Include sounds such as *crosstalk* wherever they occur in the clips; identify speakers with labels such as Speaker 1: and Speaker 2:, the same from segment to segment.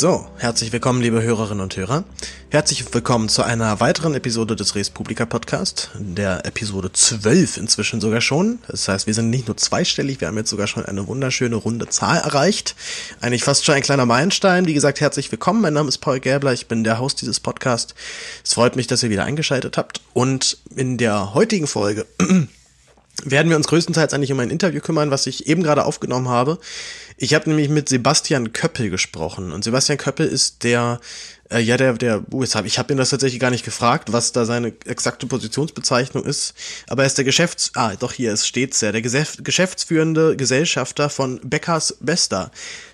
Speaker 1: So, herzlich willkommen, liebe Hörerinnen und Hörer. Herzlich willkommen zu einer weiteren Episode des Res Publica Podcast, der Episode 12 inzwischen sogar schon. Das heißt, wir sind nicht nur zweistellig, wir haben jetzt sogar schon eine wunderschöne runde Zahl erreicht. Eigentlich fast schon ein kleiner Meilenstein. Wie gesagt, herzlich willkommen. Mein Name ist Paul Gäbler, ich bin der Host dieses Podcasts. Es freut mich, dass ihr wieder eingeschaltet habt. Und in der heutigen Folge werden wir uns größtenteils eigentlich um ein Interview kümmern, was ich eben gerade aufgenommen habe. Ich habe nämlich mit Sebastian Köppel gesprochen und Sebastian Köppel ist der äh, ja der der jetzt hab, ich habe ihn das tatsächlich gar nicht gefragt, was da seine exakte Positionsbezeichnung ist, aber er ist der Geschäfts ah doch hier es steht's ja, der geschäftsführende Gesellschafter von Beckers Bester.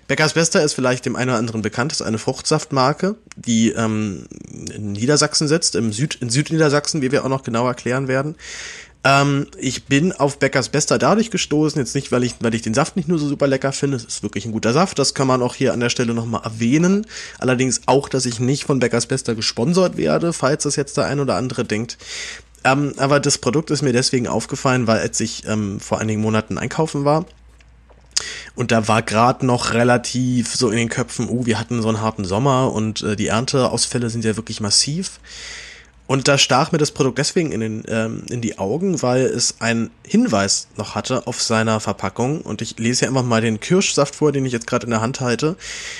Speaker 1: Beckers Bester ist vielleicht dem einen oder anderen bekannt, ist eine Fruchtsaftmarke, die ähm, in Niedersachsen sitzt, im Süd in Südniedersachsen, wie wir auch noch genau erklären werden. Ähm, ich bin auf Beckers Bester dadurch gestoßen, jetzt nicht, weil ich, weil ich den Saft nicht nur so super lecker finde, es ist wirklich ein guter Saft, das kann man auch hier an der Stelle nochmal erwähnen. Allerdings auch, dass ich nicht von Beckers Bester gesponsert werde, falls das jetzt der ein oder andere denkt. Ähm, aber das Produkt ist mir deswegen aufgefallen, weil als ich ähm, vor einigen Monaten einkaufen war, und da war gerade noch relativ so in den Köpfen, uh, wir hatten so einen harten Sommer und äh, die Ernteausfälle sind ja wirklich massiv. Und da stach mir das Produkt deswegen in, den, ähm, in die Augen, weil es einen Hinweis noch hatte auf seiner Verpackung. Und ich lese hier einfach mal den Kirschsaft vor, den ich jetzt gerade in der Hand halte.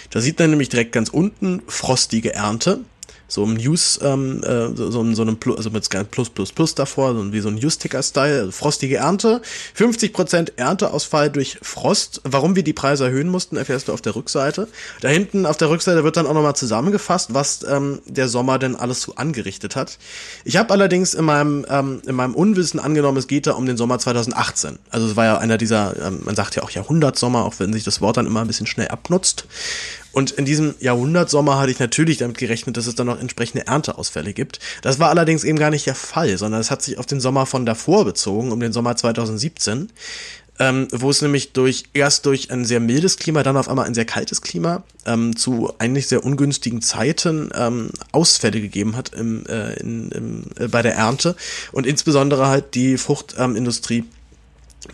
Speaker 1: Da sieht man nämlich direkt ganz unten frostige Ernte so im News, ähm, äh, so, so, so einem Plus, also mit Plus Plus Plus davor, so wie so ein News-Ticker-Style, also frostige Ernte, 50% Ernteausfall durch Frost. Warum wir die Preise erhöhen mussten, erfährst du auf der Rückseite. Da hinten auf der Rückseite wird dann auch nochmal zusammengefasst, was ähm, der Sommer denn alles so angerichtet hat. Ich habe allerdings in meinem, ähm, in meinem Unwissen angenommen, es geht da um den Sommer 2018. Also es war ja einer dieser, ähm, man sagt ja auch Jahrhundertsommer, auch wenn sich das Wort dann immer ein bisschen schnell abnutzt. Und in diesem Jahrhundertsommer hatte ich natürlich damit gerechnet, dass es dann noch entsprechende Ernteausfälle gibt. Das war allerdings eben gar nicht der Fall, sondern es hat sich auf den Sommer von davor bezogen, um den Sommer 2017. Ähm, wo es nämlich durch erst durch ein sehr mildes Klima, dann auf einmal ein sehr kaltes Klima ähm, zu eigentlich sehr ungünstigen Zeiten ähm, Ausfälle gegeben hat im, äh, in, im, äh, bei der Ernte und insbesondere halt die Fruchtindustrie jetzt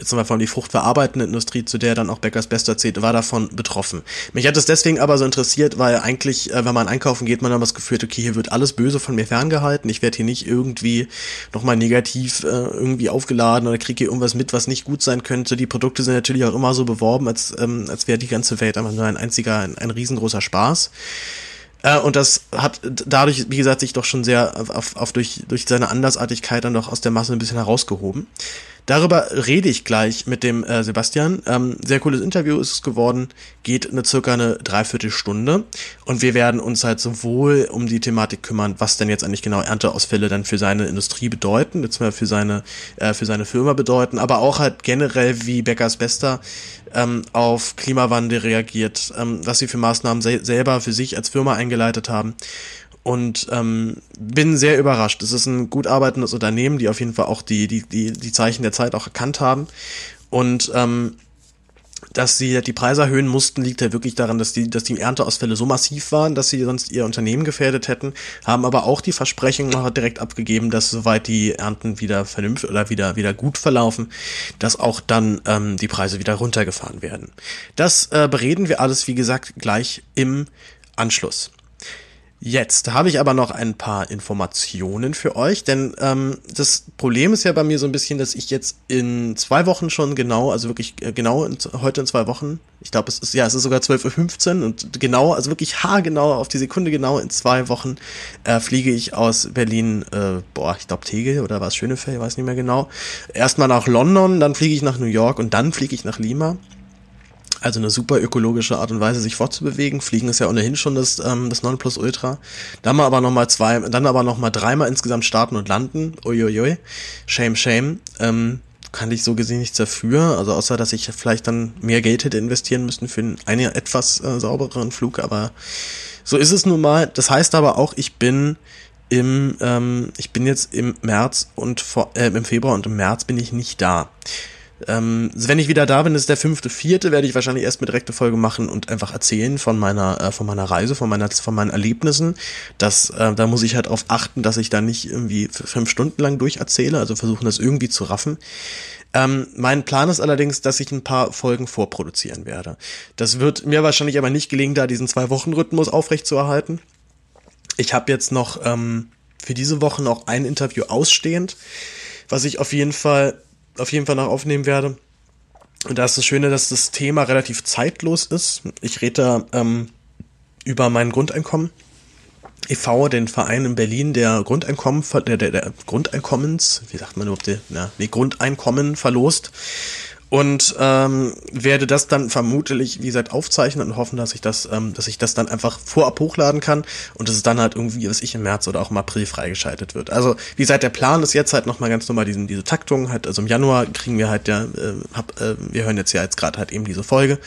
Speaker 1: zum Beispiel die fruchtverarbeitende Industrie, zu der dann auch Beckers Bester zählt, war davon betroffen. Mich hat es deswegen aber so interessiert, weil eigentlich, äh, wenn man einkaufen geht, man dann das Gefühl hat, okay, hier wird alles Böse von mir ferngehalten, ich werde hier nicht irgendwie nochmal negativ äh, irgendwie aufgeladen oder kriege hier irgendwas mit, was nicht gut sein könnte. Die Produkte sind natürlich auch immer so beworben, als, ähm, als wäre die ganze Welt einfach nur ein einziger, ein, ein riesengroßer Spaß. Äh, und das hat dadurch, wie gesagt, sich doch schon sehr auf, auf durch, durch seine Andersartigkeit dann doch aus der Masse ein bisschen herausgehoben. Darüber rede ich gleich mit dem äh, Sebastian. Ähm, sehr cooles Interview ist es geworden, geht eine circa eine Dreiviertelstunde und wir werden uns halt sowohl um die Thematik kümmern, was denn jetzt eigentlich genau Ernteausfälle dann für seine Industrie bedeuten, jetzt mal für seine äh, für seine Firma bedeuten, aber auch halt generell wie Beckers Bester ähm, auf Klimawandel reagiert, ähm, was sie für Maßnahmen se selber für sich als Firma eingeleitet haben und ähm, bin sehr überrascht. Es ist ein gut arbeitendes Unternehmen, die auf jeden Fall auch die, die, die, die Zeichen der Zeit auch erkannt haben. Und ähm, dass sie die Preise erhöhen mussten, liegt ja wirklich daran, dass die, dass die Ernteausfälle so massiv waren, dass sie sonst ihr Unternehmen gefährdet hätten, haben aber auch die Versprechung noch direkt abgegeben, dass soweit die Ernten wieder vernünftig oder wieder, wieder gut verlaufen, dass auch dann ähm, die Preise wieder runtergefahren werden. Das äh, bereden wir alles, wie gesagt, gleich im Anschluss. Jetzt habe ich aber noch ein paar Informationen für euch, denn ähm, das Problem ist ja bei mir so ein bisschen, dass ich jetzt in zwei Wochen schon genau, also wirklich äh, genau in, heute in zwei Wochen, ich glaube es ist ja, es ist sogar 12.15 Uhr und genau, also wirklich haargenau auf die Sekunde genau in zwei Wochen äh, fliege ich aus Berlin, äh, boah, ich glaube Tegel oder war es Schönefeld, ich weiß nicht mehr genau. Erstmal nach London, dann fliege ich nach New York und dann fliege ich nach Lima. Also eine super ökologische Art und Weise, sich fortzubewegen. Fliegen ist ja ohnehin schon das, ähm, das Nonplusultra. Dann mal aber nochmal zwei, dann aber nochmal dreimal insgesamt starten und landen. Uiuiui. Shame, shame. Ähm, kann ich so gesehen nichts dafür. Also außer, dass ich vielleicht dann mehr Geld hätte investieren müssen für einen, etwas äh, saubereren Flug. Aber so ist es nun mal. Das heißt aber auch, ich bin im, ähm, ich bin jetzt im März und vor, äh, im Februar und im März bin ich nicht da. Ähm, wenn ich wieder da bin, ist der fünfte, vierte, werde ich wahrscheinlich erst eine direkte Folge machen und einfach erzählen von meiner, äh, von meiner Reise, von meiner, von meinen Erlebnissen. Das, äh, da muss ich halt darauf achten, dass ich da nicht irgendwie fünf Stunden lang durcherzähle, also versuchen das irgendwie zu raffen. Ähm, mein Plan ist allerdings, dass ich ein paar Folgen vorproduzieren werde. Das wird mir wahrscheinlich aber nicht gelingen, da diesen Zwei-Wochen-Rhythmus aufrechtzuerhalten. Ich habe jetzt noch ähm, für diese Woche noch ein Interview ausstehend, was ich auf jeden Fall auf jeden Fall noch aufnehmen werde. Und da ist das Schöne, dass das Thema relativ zeitlos ist. Ich rede da ähm, über mein Grundeinkommen. e.V., den Verein in Berlin, der Grundeinkommen, der, der, der Grundeinkommens, wie sagt man überhaupt, der, ja, nee, Grundeinkommen verlost und ähm, werde das dann vermutlich, wie gesagt, aufzeichnen und hoffen, dass ich das, ähm, dass ich das dann einfach vorab hochladen kann und dass es dann halt irgendwie, was ich im März oder auch im April freigeschaltet wird. Also wie gesagt, der Plan ist jetzt halt nochmal ganz normal diesen, diese Taktung, halt, also im Januar kriegen wir halt ja, äh, hab, äh, wir hören jetzt ja jetzt gerade halt eben diese Folge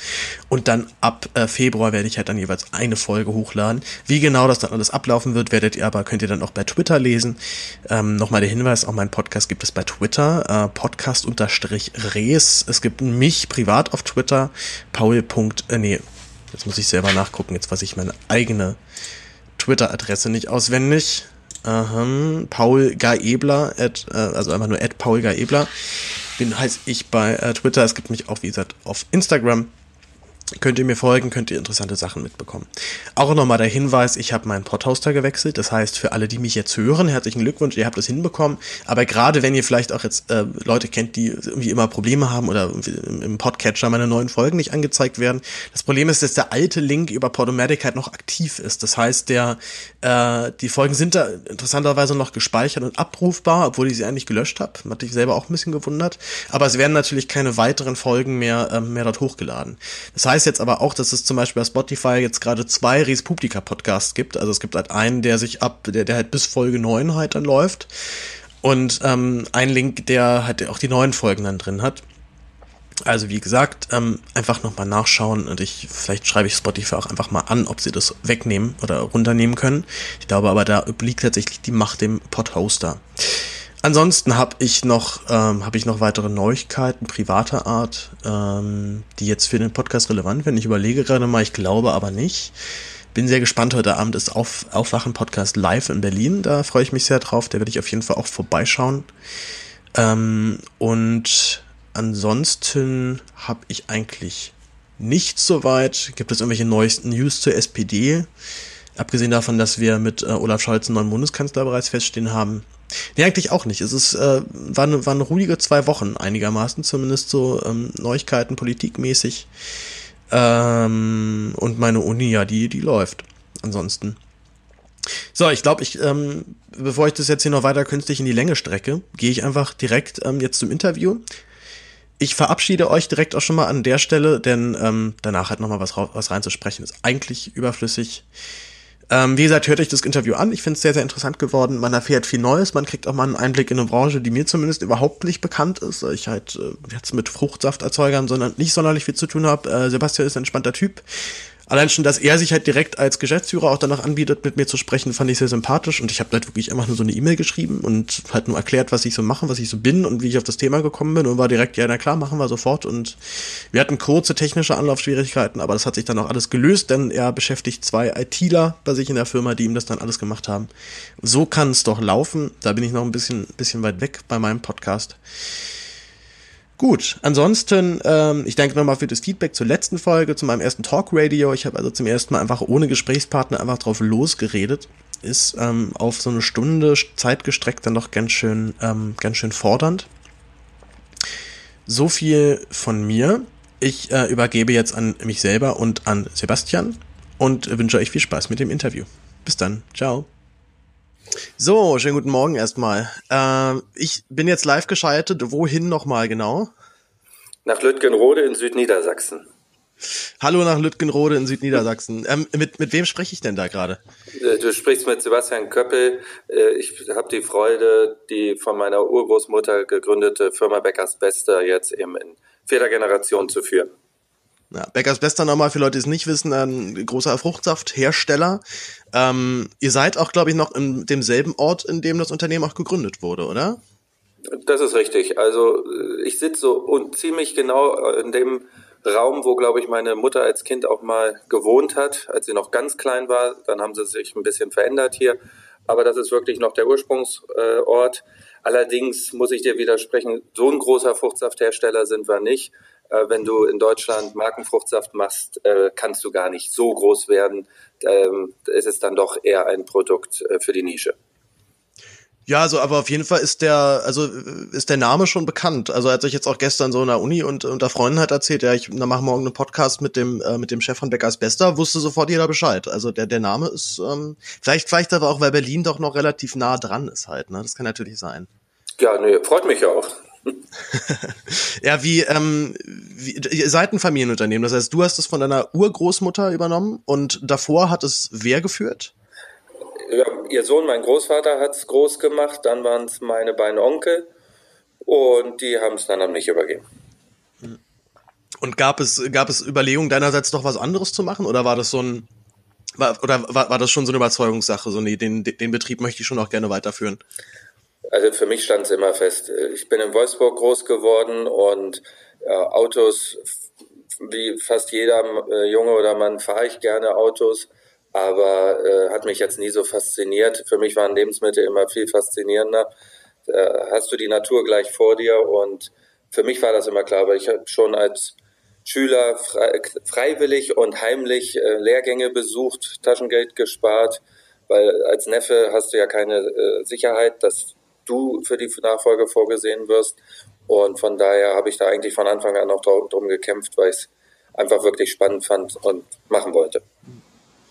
Speaker 1: und dann ab äh, Februar werde ich halt dann jeweils eine Folge hochladen. Wie genau das dann alles ablaufen wird, werdet ihr aber, könnt ihr dann auch bei Twitter lesen. Ähm, nochmal der Hinweis, auch mein Podcast gibt es bei Twitter, äh, Podcast unterstrich Res es gibt mich privat auf Twitter, paul. Äh, nee, jetzt muss ich selber nachgucken, jetzt weiß ich meine eigene Twitter-Adresse nicht auswendig. Ähm, Paul Gaebler, at, äh, also einfach nur at Paul Gaebler. Bin heißt ich bei äh, Twitter. Es gibt mich auch, wie gesagt, auf Instagram könnt ihr mir folgen, könnt ihr interessante Sachen mitbekommen. Auch nochmal der Hinweis, ich habe meinen Podhoster gewechselt. Das heißt, für alle, die mich jetzt hören, herzlichen Glückwunsch, ihr habt es hinbekommen. Aber gerade wenn ihr vielleicht auch jetzt äh, Leute kennt, die irgendwie immer Probleme haben oder im Podcatcher meine neuen Folgen nicht angezeigt werden. Das Problem ist, dass der alte Link über Podomatic halt noch aktiv ist. Das heißt, der äh, die Folgen sind da interessanterweise noch gespeichert und abrufbar, obwohl ich sie eigentlich gelöscht habe. Hat ich selber auch ein bisschen gewundert. Aber es werden natürlich keine weiteren Folgen mehr, äh, mehr dort hochgeladen. Das heißt, jetzt aber auch, dass es zum Beispiel bei Spotify jetzt gerade zwei Res Publica Podcasts gibt. Also es gibt halt einen, der sich ab, der, der halt bis Folge 9 halt dann läuft. Und ähm, ein Link, der halt auch die neuen Folgen dann drin hat. Also wie gesagt, ähm, einfach nochmal nachschauen und ich, vielleicht schreibe ich Spotify auch einfach mal an, ob sie das wegnehmen oder runternehmen können. Ich glaube aber, da obliegt tatsächlich die Macht dem Podhoster. Ansonsten habe ich noch ähm, habe ich noch weitere Neuigkeiten privater Art, ähm, die jetzt für den Podcast relevant werden. Ich überlege gerade mal, ich glaube aber nicht. Bin sehr gespannt. Heute Abend ist Auf, Aufwachen Podcast live in Berlin. Da freue ich mich sehr drauf. Da werde ich auf jeden Fall auch vorbeischauen. Ähm, und ansonsten habe ich eigentlich nichts soweit. Gibt es irgendwelche neuesten News zur SPD? Abgesehen davon, dass wir mit äh, Olaf Scholz einen neuen Bundeskanzler bereits feststehen haben, Nee, eigentlich auch nicht. Es ist, äh, waren, waren ruhige zwei Wochen einigermaßen, zumindest so ähm, Neuigkeiten politikmäßig. Ähm, und meine Uni, ja, die, die läuft. Ansonsten. So, ich glaube, ich, ähm, bevor ich das jetzt hier noch weiter künstlich in die Länge strecke, gehe ich einfach direkt ähm, jetzt zum Interview. Ich verabschiede euch direkt auch schon mal an der Stelle, denn ähm, danach halt nochmal was, was reinzusprechen ist eigentlich überflüssig. Ähm, wie gesagt, hört euch das Interview an. Ich finde es sehr, sehr interessant geworden. Man erfährt viel Neues. Man kriegt auch mal einen Einblick in eine Branche, die mir zumindest überhaupt nicht bekannt ist. Ich halt äh, jetzt mit Fruchtsafterzeugern, sondern nicht sonderlich viel zu tun habe. Äh, Sebastian ist ein entspannter Typ. Allein schon, dass er sich halt direkt als Geschäftsführer auch danach anbietet, mit mir zu sprechen, fand ich sehr sympathisch. Und ich habe halt wirklich einfach nur so eine E-Mail geschrieben und halt nur erklärt, was ich so mache, was ich so bin und wie ich auf das Thema gekommen bin und war direkt, ja, na klar, machen wir sofort. Und wir hatten kurze technische Anlaufschwierigkeiten, aber das hat sich dann auch alles gelöst, denn er beschäftigt zwei ITler bei sich in der Firma, die ihm das dann alles gemacht haben. So kann es doch laufen. Da bin ich noch ein bisschen, bisschen weit weg bei meinem Podcast. Gut, ansonsten, ähm, ich danke nochmal für das Feedback zur letzten Folge, zu meinem ersten Talk Radio. Ich habe also zum ersten Mal einfach ohne Gesprächspartner einfach drauf losgeredet. Ist ähm, auf so eine Stunde Zeit gestreckt dann doch ganz schön, ähm, ganz schön fordernd. So viel von mir. Ich äh, übergebe jetzt an mich selber und an Sebastian und wünsche euch viel Spaß mit dem Interview. Bis dann. Ciao. So, schönen guten Morgen erstmal. Ähm, ich bin jetzt live geschaltet. Wohin nochmal genau?
Speaker 2: Nach Lütgenrode in Südniedersachsen.
Speaker 1: Hallo nach Lütgenrode in Südniedersachsen. Ähm, mit, mit wem spreche ich denn da gerade?
Speaker 2: Äh, du sprichst mit Sebastian Köppel. Äh, ich habe die Freude, die von meiner Urgroßmutter gegründete Firma Beckers Bester jetzt eben in vierter Generation zu führen.
Speaker 1: Ja, Beckers Bester nochmal für Leute, die es nicht wissen, ein großer Fruchtsafthersteller. Ähm, ihr seid auch, glaube ich, noch in demselben Ort, in dem das Unternehmen auch gegründet wurde, oder?
Speaker 2: Das ist richtig. Also ich sitze so ziemlich genau in dem Raum, wo, glaube ich, meine Mutter als Kind auch mal gewohnt hat, als sie noch ganz klein war. Dann haben sie sich ein bisschen verändert hier. Aber das ist wirklich noch der Ursprungsort. Allerdings muss ich dir widersprechen, so ein großer Fruchtsafthersteller sind wir nicht. Äh, wenn du in Deutschland Markenfruchtsaft machst, äh, kannst du gar nicht so groß werden. Ähm, es ist dann doch eher ein Produkt äh, für die Nische.
Speaker 1: Ja, also aber auf jeden Fall ist der, also ist der Name schon bekannt. Also als ich jetzt auch gestern so in der Uni und unter Freunden hat erzählt, ja, ich mache morgen einen Podcast mit dem äh, mit dem Chef von Beckers Bester, wusste sofort jeder Bescheid. Also der der Name ist ähm, vielleicht vielleicht aber auch, weil Berlin doch noch relativ nah dran ist halt. Ne, das kann natürlich sein.
Speaker 2: Ja, nee, freut mich ja auch. *laughs*
Speaker 1: ja, wie, ähm, wie, ihr seid ein Familienunternehmen. Das heißt, du hast es von deiner Urgroßmutter übernommen und davor hat es wer geführt?
Speaker 2: Ja, ihr Sohn, mein Großvater, hat es groß gemacht. Dann waren es meine beiden Onkel und die haben es dann an mich übergeben.
Speaker 1: Und gab es, gab es Überlegungen deinerseits doch was anderes zu machen oder war das so ein, war, oder war, war das schon so eine Überzeugungssache? So, nee, den, den Betrieb möchte ich schon auch gerne weiterführen?
Speaker 2: Also für mich stand es immer fest. Ich bin in Wolfsburg groß geworden und äh, Autos, wie fast jeder äh, Junge oder Mann, fahre ich gerne Autos, aber äh, hat mich jetzt nie so fasziniert. Für mich waren Lebensmittel immer viel faszinierender. Da hast du die Natur gleich vor dir und für mich war das immer klar, weil ich habe schon als Schüler frei, freiwillig und heimlich äh, Lehrgänge besucht, Taschengeld gespart, weil als Neffe hast du ja keine äh, Sicherheit, dass du für die Nachfolge vorgesehen wirst. Und von daher habe ich da eigentlich von Anfang an auch darum gekämpft, weil ich es einfach wirklich spannend fand und machen wollte.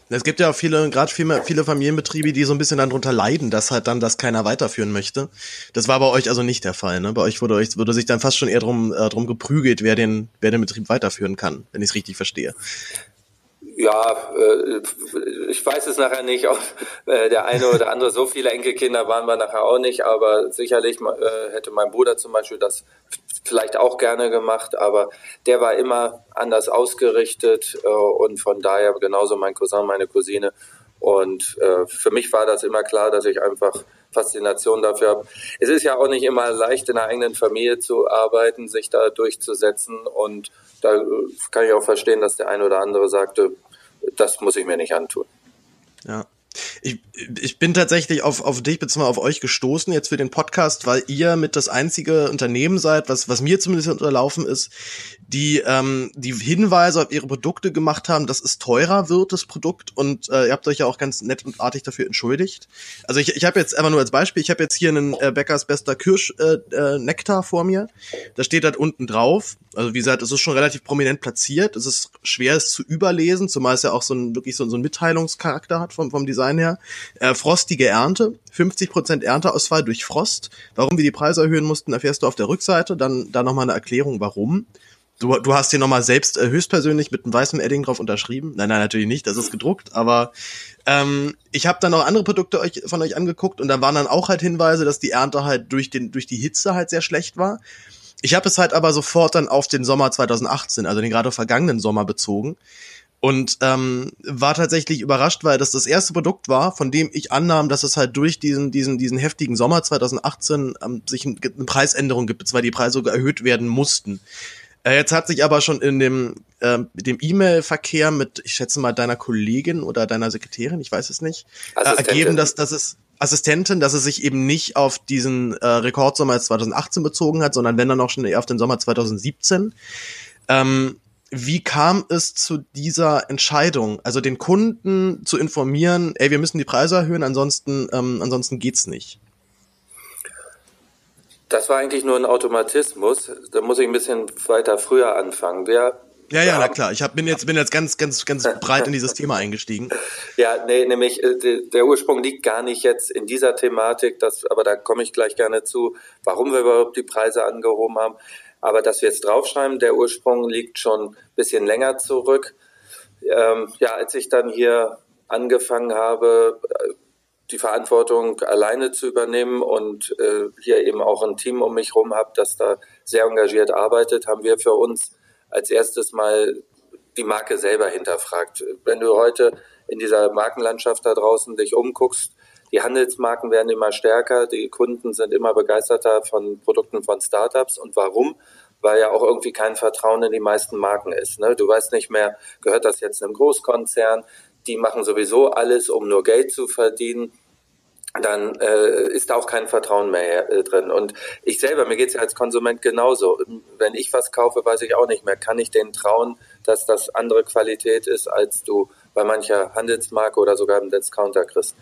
Speaker 1: Es gibt ja auch viele, gerade viele, viele Familienbetriebe, die so ein bisschen darunter leiden, dass halt dann das keiner weiterführen möchte. Das war bei euch also nicht der Fall, ne? Bei euch wurde wurde sich dann fast schon eher drum, äh, drum geprügelt, wer den, wer den Betrieb weiterführen kann, wenn ich es richtig verstehe.
Speaker 2: Ja, äh, ich weiß es nachher nicht, ob äh, der eine oder andere, so viele Enkelkinder waren wir nachher auch nicht, aber sicherlich äh, hätte mein Bruder zum Beispiel das vielleicht auch gerne gemacht, aber der war immer anders ausgerichtet und von daher genauso mein Cousin, meine Cousine. Und für mich war das immer klar, dass ich einfach Faszination dafür habe. Es ist ja auch nicht immer leicht, in der eigenen Familie zu arbeiten, sich da durchzusetzen und da kann ich auch verstehen, dass der eine oder andere sagte, das muss ich mir nicht antun.
Speaker 1: Ja. Ich, ich bin tatsächlich auf, auf dich bzw. auf euch gestoßen jetzt für den Podcast, weil ihr mit das einzige Unternehmen seid, was, was mir zumindest unterlaufen ist, die ähm, die Hinweise auf ihre Produkte gemacht haben, dass es teurer wird, das Produkt. Und äh, ihr habt euch ja auch ganz nett und artig dafür entschuldigt. Also ich, ich habe jetzt einfach nur als Beispiel, ich habe jetzt hier einen äh, Bäckers bester Kirsch-Nektar äh, äh, vor mir. Da steht halt unten drauf. Also wie gesagt, es ist schon relativ prominent platziert. Es ist schwer, es zu überlesen, zumal es ja auch so ein wirklich so, so ein Mitteilungscharakter hat vom, vom Design her. Äh, frostige Ernte, 50% Ernteausfall durch Frost. Warum wir die Preise erhöhen mussten, erfährst du auf der Rückseite. Dann da nochmal eine Erklärung, warum. Du, du hast hier nochmal selbst äh, höchstpersönlich mit einem weißen Edding drauf unterschrieben. Nein, nein, natürlich nicht, das ist gedruckt, aber ähm, ich habe dann noch andere Produkte euch, von euch angeguckt und da waren dann auch halt Hinweise, dass die Ernte halt durch, den, durch die Hitze halt sehr schlecht war. Ich habe es halt aber sofort dann auf den Sommer 2018, also den gerade vergangenen Sommer bezogen und ähm, war tatsächlich überrascht, weil das das erste Produkt war, von dem ich annahm, dass es halt durch diesen diesen diesen heftigen Sommer 2018 ähm, sich ein, eine Preisänderung gibt, weil die Preise sogar erhöht werden mussten. Äh, jetzt hat sich aber schon in dem, äh, dem E-Mail-Verkehr mit, ich schätze mal, deiner Kollegin oder deiner Sekretärin, ich weiß es nicht, äh, ergeben, dass, dass es Assistentin, dass es sich eben nicht auf diesen äh, Rekordsommer 2018 bezogen hat, sondern wenn dann auch schon eher auf den Sommer 2017. Ähm, wie kam es zu dieser Entscheidung, also den Kunden zu informieren, ey, wir müssen die Preise erhöhen, ansonsten, ähm, ansonsten geht's nicht?
Speaker 2: Das war eigentlich nur ein Automatismus. Da muss ich ein bisschen weiter früher anfangen. Wir
Speaker 1: ja, ja, na klar. Ich hab, bin jetzt bin jetzt ganz ganz ganz *laughs* breit in dieses Thema eingestiegen.
Speaker 2: Ja, nee, nämlich äh, der Ursprung liegt gar nicht jetzt in dieser Thematik, das, aber da komme ich gleich gerne zu, warum wir überhaupt die Preise angehoben haben. Aber dass wir jetzt draufschreiben, der Ursprung liegt schon ein bisschen länger zurück. Ähm, ja, als ich dann hier angefangen habe, die Verantwortung alleine zu übernehmen und äh, hier eben auch ein Team um mich herum habe, das da sehr engagiert arbeitet, haben wir für uns als erstes mal die Marke selber hinterfragt. Wenn du heute in dieser Markenlandschaft da draußen dich umguckst, Die Handelsmarken werden immer stärker, die Kunden sind immer begeisterter von Produkten von Startups. Und warum? Weil ja auch irgendwie kein Vertrauen in die meisten Marken ist. Ne? Du weißt nicht mehr, gehört das jetzt einem Großkonzern? Die machen sowieso alles, um nur Geld zu verdienen dann äh, ist da auch kein Vertrauen mehr äh, drin. Und ich selber, mir geht's ja als Konsument genauso. Wenn ich was kaufe, weiß ich auch nicht mehr, kann ich denen trauen, dass das andere Qualität ist, als du bei mancher Handelsmarke oder sogar im Discounter kriegst.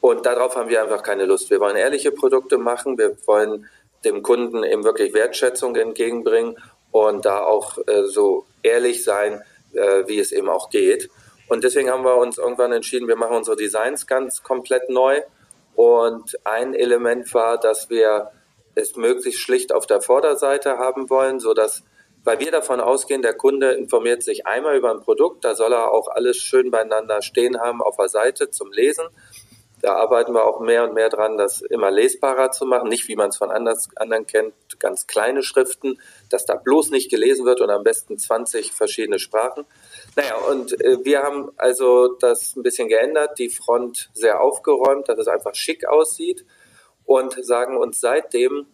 Speaker 2: Und darauf haben wir einfach keine Lust. Wir wollen ehrliche Produkte machen, wir wollen dem Kunden eben wirklich Wertschätzung entgegenbringen und da auch äh, so ehrlich sein, äh, wie es eben auch geht. Und deswegen haben wir uns irgendwann entschieden, wir machen unsere Designs ganz komplett neu und ein Element war, dass wir es möglichst schlicht auf der Vorderseite haben wollen, so dass weil wir davon ausgehen, der Kunde informiert sich einmal über ein Produkt, da soll er auch alles schön beieinander stehen haben auf der Seite zum Lesen. Da arbeiten wir auch mehr und mehr dran, das immer lesbarer zu machen. Nicht, wie man es von anders, anderen kennt, ganz kleine Schriften, dass da bloß nicht gelesen wird und am besten 20 verschiedene Sprachen. Naja, und äh, wir haben also das ein bisschen geändert, die Front sehr aufgeräumt, dass es einfach schick aussieht und sagen uns seitdem,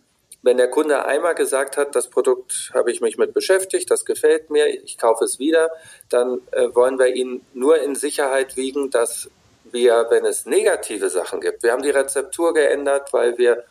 Speaker 2: wenn der Kunde einmal gesagt hat, das Produkt habe ich mich mit beschäftigt, das gefällt mir, ich kaufe es wieder, dann äh, wollen wir ihn nur in Sicherheit wiegen, dass wir, wenn es negative Sachen gibt, wir haben die Rezeptur geändert, weil wir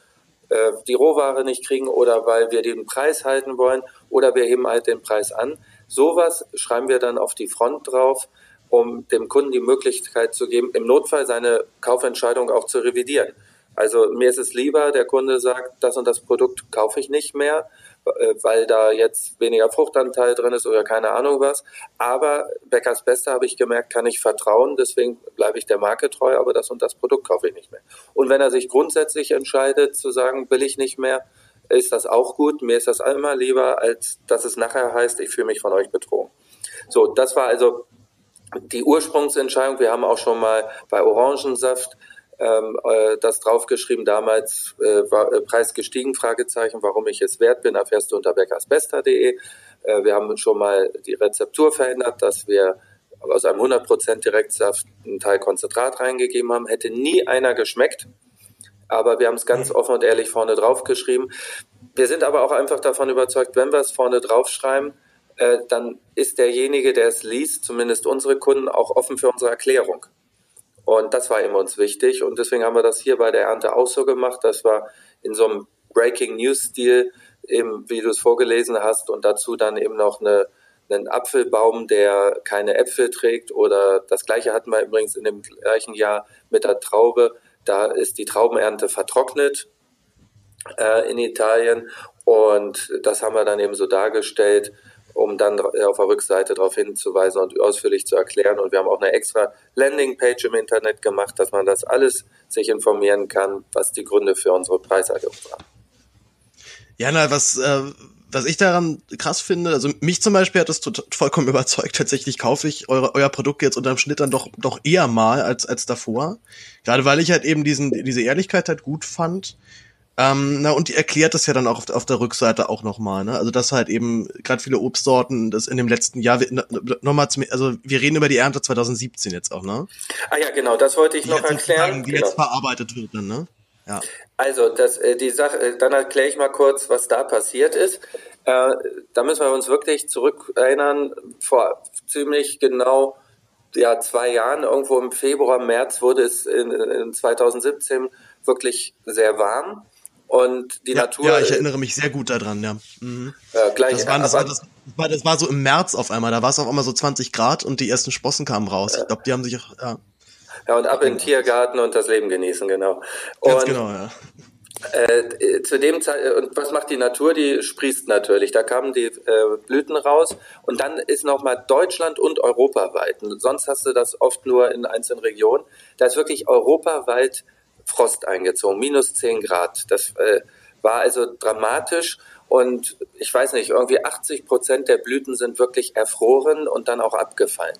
Speaker 2: äh, die Rohware nicht kriegen oder weil wir den Preis halten wollen oder wir heben halt den Preis an. Sowas schreiben wir dann auf die Front drauf, um dem Kunden die Möglichkeit zu geben, im Notfall seine Kaufentscheidung auch zu revidieren. Also mir ist es lieber, der Kunde sagt, das und das Produkt kaufe ich nicht mehr, äh, weil da jetzt weniger Fruchtanteil drin ist oder keine Ahnung was. Aber Bäckers Beste habe ich gemerkt, kann ich vertrauen, deswegen bleibe ich der Marke treu, aber das und das Produkt kaufe ich nicht mehr. Und wenn er sich grundsätzlich entscheidet zu sagen, will ich nicht mehr, ist das auch gut. Mir ist das immer lieber, als dass es nachher heißt, ich fühle mich von euch betrogen. So, das war also die Ursprungsentscheidung. Wir haben auch schon mal bei Orangensaft ähm, äh, das draufgeschrieben, damals äh, war äh, Preis gestiegen, Fragezeichen, warum ich es wert bin, erfährst du unter bäckersbester.de. Äh, wir haben schon mal die Rezeptur verändert, dass wir aus einem 100% Direktsaft einen Teil Konzentrat reingegeben haben. Hätte nie einer geschmeckt, aber wir haben es ganz offen und ehrlich vorne draufgeschrieben. Wir sind aber auch einfach davon überzeugt, wenn wir es vorne draufschreiben, äh, dann ist derjenige, der es liest, zumindest unsere Kunden, auch offen für unsere Erklärung. Und das war immer uns wichtig. Und deswegen haben wir das hier bei der Ernte auch so gemacht. Das war in so einem Breaking News Stil, eben wie du es vorgelesen hast, und dazu dann eben noch eine, einen Apfelbaum, der keine Äpfel trägt. Oder das gleiche hatten wir übrigens in dem gleichen Jahr mit der Traube. Da ist die Traubenernte vertrocknet äh, in Italien. Und das haben wir dann eben so dargestellt um dann auf der Rückseite darauf hinzuweisen und ausführlich zu erklären. Und wir haben auch eine extra Landingpage im Internet gemacht, dass man das alles sich informieren kann, was die Gründe für unsere Preiserhöhung waren.
Speaker 1: Ja, na, was, äh, was ich daran krass finde, also mich zum Beispiel hat das vollkommen *laughs* überzeugt. Tatsächlich kaufe ich eure, euer Produkt jetzt unterm Schnitt dann doch, doch eher mal als, als davor. Gerade weil ich halt eben diesen, diese Ehrlichkeit halt gut fand. Ähm, na, und die erklärt das ja dann auch auf, auf der Rückseite auch nochmal, ne? Also, dass halt eben gerade viele Obstsorten, das in dem letzten Jahr, nochmal zum, also wir reden über die Ernte 2017 jetzt auch, ne?
Speaker 2: Ah ja, genau, das wollte ich die noch erklären.
Speaker 1: Die
Speaker 2: genau.
Speaker 1: jetzt verarbeitet wird dann, ne?
Speaker 2: Ja. Also, das, äh, die Sache, äh, dann erkläre ich mal kurz, was da passiert ist. Äh, da müssen wir uns wirklich zurückerinnern, vor ziemlich genau ja, zwei Jahren, irgendwo im Februar, März wurde es in, in 2017 wirklich sehr warm. Und die
Speaker 1: ja,
Speaker 2: Natur.
Speaker 1: Ja, ich erinnere mich sehr gut daran, ja. Mhm. ja gleich, das, war, das, war, das, war, das war so im März auf einmal, da war es auf einmal so 20 Grad und die ersten Sprossen kamen raus. Ich glaube, die haben sich auch, ja.
Speaker 2: Ja, und ab in den Tiergarten und das Leben genießen, genau.
Speaker 1: Und, Ganz genau, ja.
Speaker 2: Äh, zu dem Zeit, und was macht die Natur? Die sprießt natürlich. Da kamen die äh, Blüten raus und dann ist nochmal Deutschland und europaweit. Und sonst hast du das oft nur in einzelnen Regionen. Da ist wirklich europaweit Frost eingezogen, minus 10 Grad. Das äh, war also dramatisch und ich weiß nicht, irgendwie 80 Prozent der Blüten sind wirklich erfroren und dann auch abgefallen.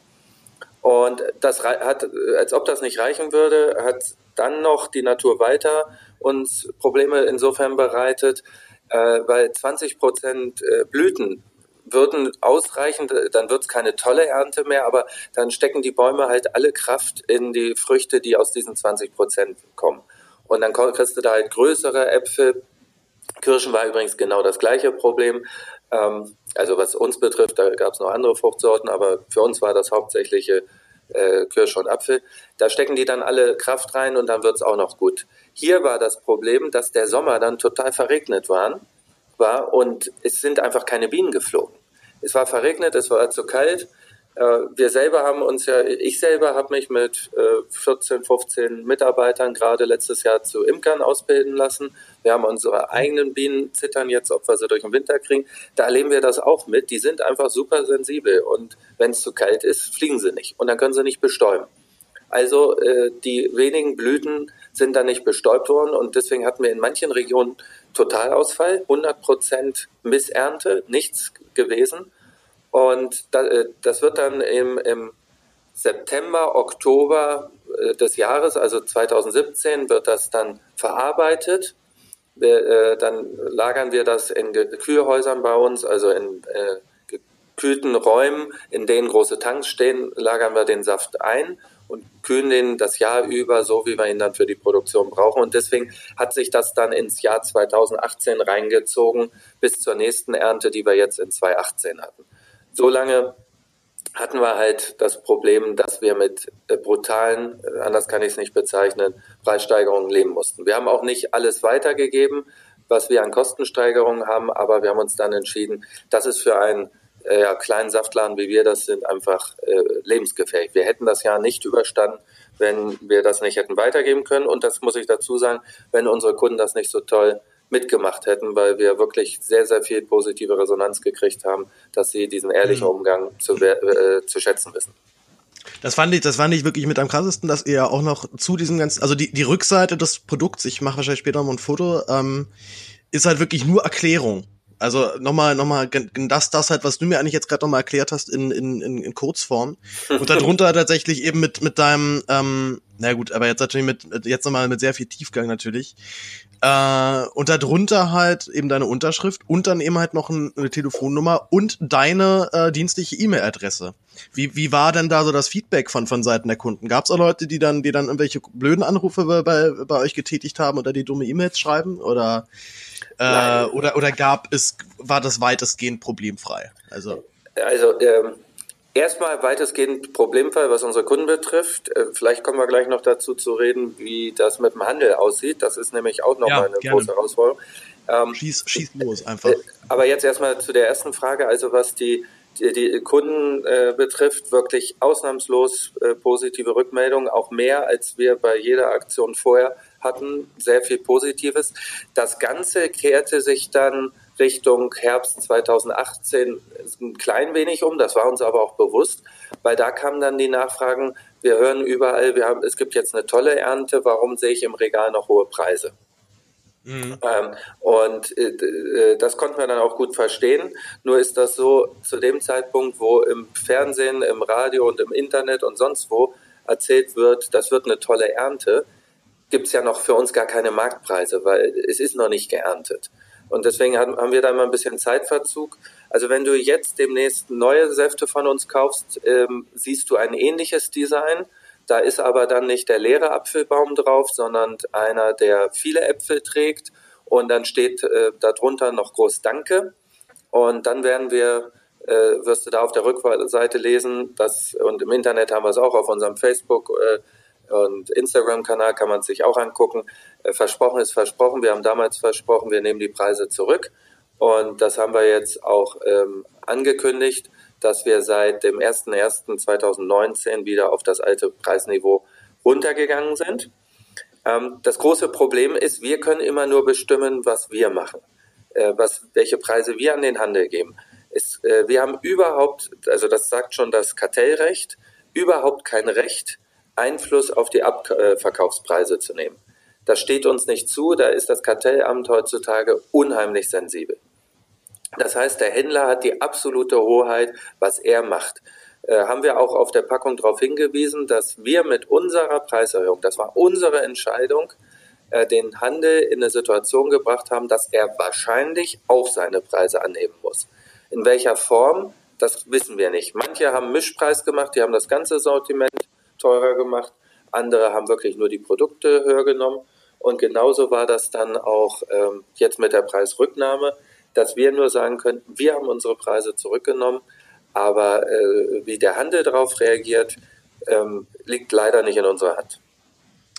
Speaker 2: Und das hat, als ob das nicht reichen würde, hat dann noch die Natur weiter uns Probleme insofern bereitet, äh, weil 20 Prozent äh, Blüten würden ausreichen, dann wird es keine tolle Ernte mehr, aber dann stecken die Bäume halt alle Kraft in die Früchte, die aus diesen 20 Prozent kommen. Und dann kriegst du da halt größere Äpfel. Kirschen war übrigens genau das gleiche Problem. Ähm, also was uns betrifft, da gab es noch andere Fruchtsorten, aber für uns war das hauptsächliche äh, Kirsche und Apfel. Da stecken die dann alle Kraft rein und dann wird es auch noch gut. Hier war das Problem, dass der Sommer dann total verregnet war, war und es sind einfach keine Bienen geflogen. Es war verregnet, es war zu kalt wir selber haben uns ja, ich selber habe mich mit 14, äh, 15 Mitarbeitern gerade letztes Jahr zu Imkern ausbilden lassen. Wir haben unsere eigenen Bienen zittern jetzt, ob wir sie durch den Winter kriegen. Da erleben wir das auch mit. Die sind einfach super sensibel und wenn es zu kalt ist, fliegen sie nicht und dann können sie nicht bestäuben. Also äh, die wenigen Blüten sind da nicht bestäubt worden und deswegen hatten wir in manchen Regionen Totalausfall, 100 Prozent Missernte, nichts gewesen. Und äh, das wird dann im, September, Oktober äh, des Jahres, also 2017, wird das dann verarbeitet. Äh, dann lagern wir das in Kühlhäusern bei uns, also in gekühlten Räumen, in denen große Tanks stehen, lagern wir den Saft ein und kühlen den das Jahr über, so wie wir ihn dann für die Produktion brauchen. Und deswegen hat sich das dann ins Jahr 2018 reingezogen, bis zur nächsten Ernte, die wir jetzt in 2018 hatten so lange hatten wir halt das Problem, dass wir mit äh, brutalen, äh, anders kann ich es nicht bezeichnen, Preissteigerungen leben mussten. Wir haben auch nicht alles weitergegeben, was wir an Kostensteigerungen haben, aber wir haben uns dann entschieden, das ist für einen äh, ja, kleinen Saftladen wie wir das sind einfach äh, lebensgefähig. Wir hätten das Jahr nicht überstanden, wenn wir das nicht hätten weitergeben können. Und das muss ich dazu sagen, wenn unsere Kunden das nicht so toll mitgemacht hätten, weil wir wirklich sehr, sehr viel positive Resonanz gekriegt haben, dass sie diesen ehrlichen mhm. Umgang zu, äh, zu schätzen wissen.
Speaker 1: Das fand ich, das fand ich wirklich mit am krassesten, dass ihr auch noch zu diesem ganzen, also die, die Rückseite des Produkts, ich mache wahrscheinlich später noch ein Foto, ähm, ist halt wirklich nur Erklärung. Also nochmal, nochmal, das, das halt, was du mir eigentlich jetzt gerade nochmal erklärt hast in, in, in, in Kurzform. Und darunter *laughs* tatsächlich eben mit, mit deinem, ähm, na gut, aber jetzt natürlich mit, jetzt nochmal mit sehr viel Tiefgang natürlich. Äh, und darunter halt eben deine Unterschrift und dann eben halt noch eine Telefonnummer und deine äh, dienstliche E-Mail-Adresse. Wie, wie war denn da so das Feedback von, von Seiten der Kunden? Gab es auch Leute, die dann, die dann irgendwelche blöden Anrufe bei, bei, bei euch getätigt haben oder die dumme E-Mails schreiben? Oder, äh, oder, oder gab es, war das weitestgehend problemfrei?
Speaker 2: Also, also ähm, Erstmal weitestgehend Problemfall, was unsere Kunden betrifft. Äh, vielleicht kommen wir gleich noch dazu zu reden, wie das mit dem Handel aussieht. Das ist nämlich auch nochmal ja, eine gerne. große Herausforderung.
Speaker 1: Ähm, schieß, schieß los einfach. Äh,
Speaker 2: aber jetzt erstmal zu der ersten Frage, also was die, die, die Kunden äh, betrifft, wirklich ausnahmslos äh, positive Rückmeldungen, auch mehr als wir bei jeder Aktion vorher hatten, sehr viel Positives. Das Ganze kehrte sich dann Richtung Herbst 2018 ein klein wenig um. Das war uns aber auch bewusst, weil da kamen dann die Nachfragen, wir hören überall, wir haben, es gibt jetzt eine tolle Ernte, warum sehe ich im Regal noch hohe Preise? Mhm. Ähm, und äh, äh das konnten wir dann auch gut verstehen. Nur ist das so, zu dem Zeitpunkt, wo im Fernsehen, im Radio und im Internet und sonst wo erzählt wird, das wird eine tolle Ernte, gibt es ja noch für uns gar keine Marktpreise, weil es ist noch nicht geerntet. Und deswegen haben wir da immer ein bisschen Zeitverzug. Also wenn du jetzt demnächst neue Säfte von uns kaufst, ähm, siehst du ein ähnliches Design. Da ist aber dann nicht der leere Apfelbaum drauf, sondern einer, der viele Äpfel trägt. Und dann steht äh, darunter noch groß Danke. Und dann werden wir, äh, wirst du da auf der Rückseite lesen, dass, und im Internet haben wir es auch auf unserem Facebook äh, und Instagram-Kanal kann man sich auch angucken. Äh, versprochen ist versprochen. Wir haben damals versprochen, wir nehmen die Preise zurück. Und das haben wir jetzt auch ähm, angekündigt, dass wir seit dem 01.01.2019 wieder auf das alte Preisniveau runtergegangen sind. Ähm, das große Problem ist, wir können immer nur bestimmen, was wir machen, äh, was, welche Preise wir an den Handel geben. Es, äh, wir haben überhaupt, also das sagt schon das Kartellrecht, überhaupt kein Recht, Einfluss auf die Abverkaufspreise zu nehmen. Das steht uns nicht zu, da ist das Kartellamt heutzutage unheimlich sensibel. Das heißt, der Händler hat die absolute Hoheit, was er macht. Äh, haben wir auch auf der Packung darauf hingewiesen, dass wir mit unserer Preiserhöhung, das war unsere Entscheidung, äh, den Handel in eine Situation gebracht haben, dass er wahrscheinlich auch seine Preise anheben muss. In welcher Form, das wissen wir nicht. Manche haben Mischpreis gemacht, die haben das ganze Sortiment teurer gemacht. Andere haben wirklich nur die Produkte höher genommen. Und genauso war das dann auch ähm, jetzt mit der Preisrücknahme, dass wir nur sagen können, wir haben unsere Preise zurückgenommen, aber äh, wie der Handel darauf reagiert, ähm, liegt leider nicht in unserer Hand.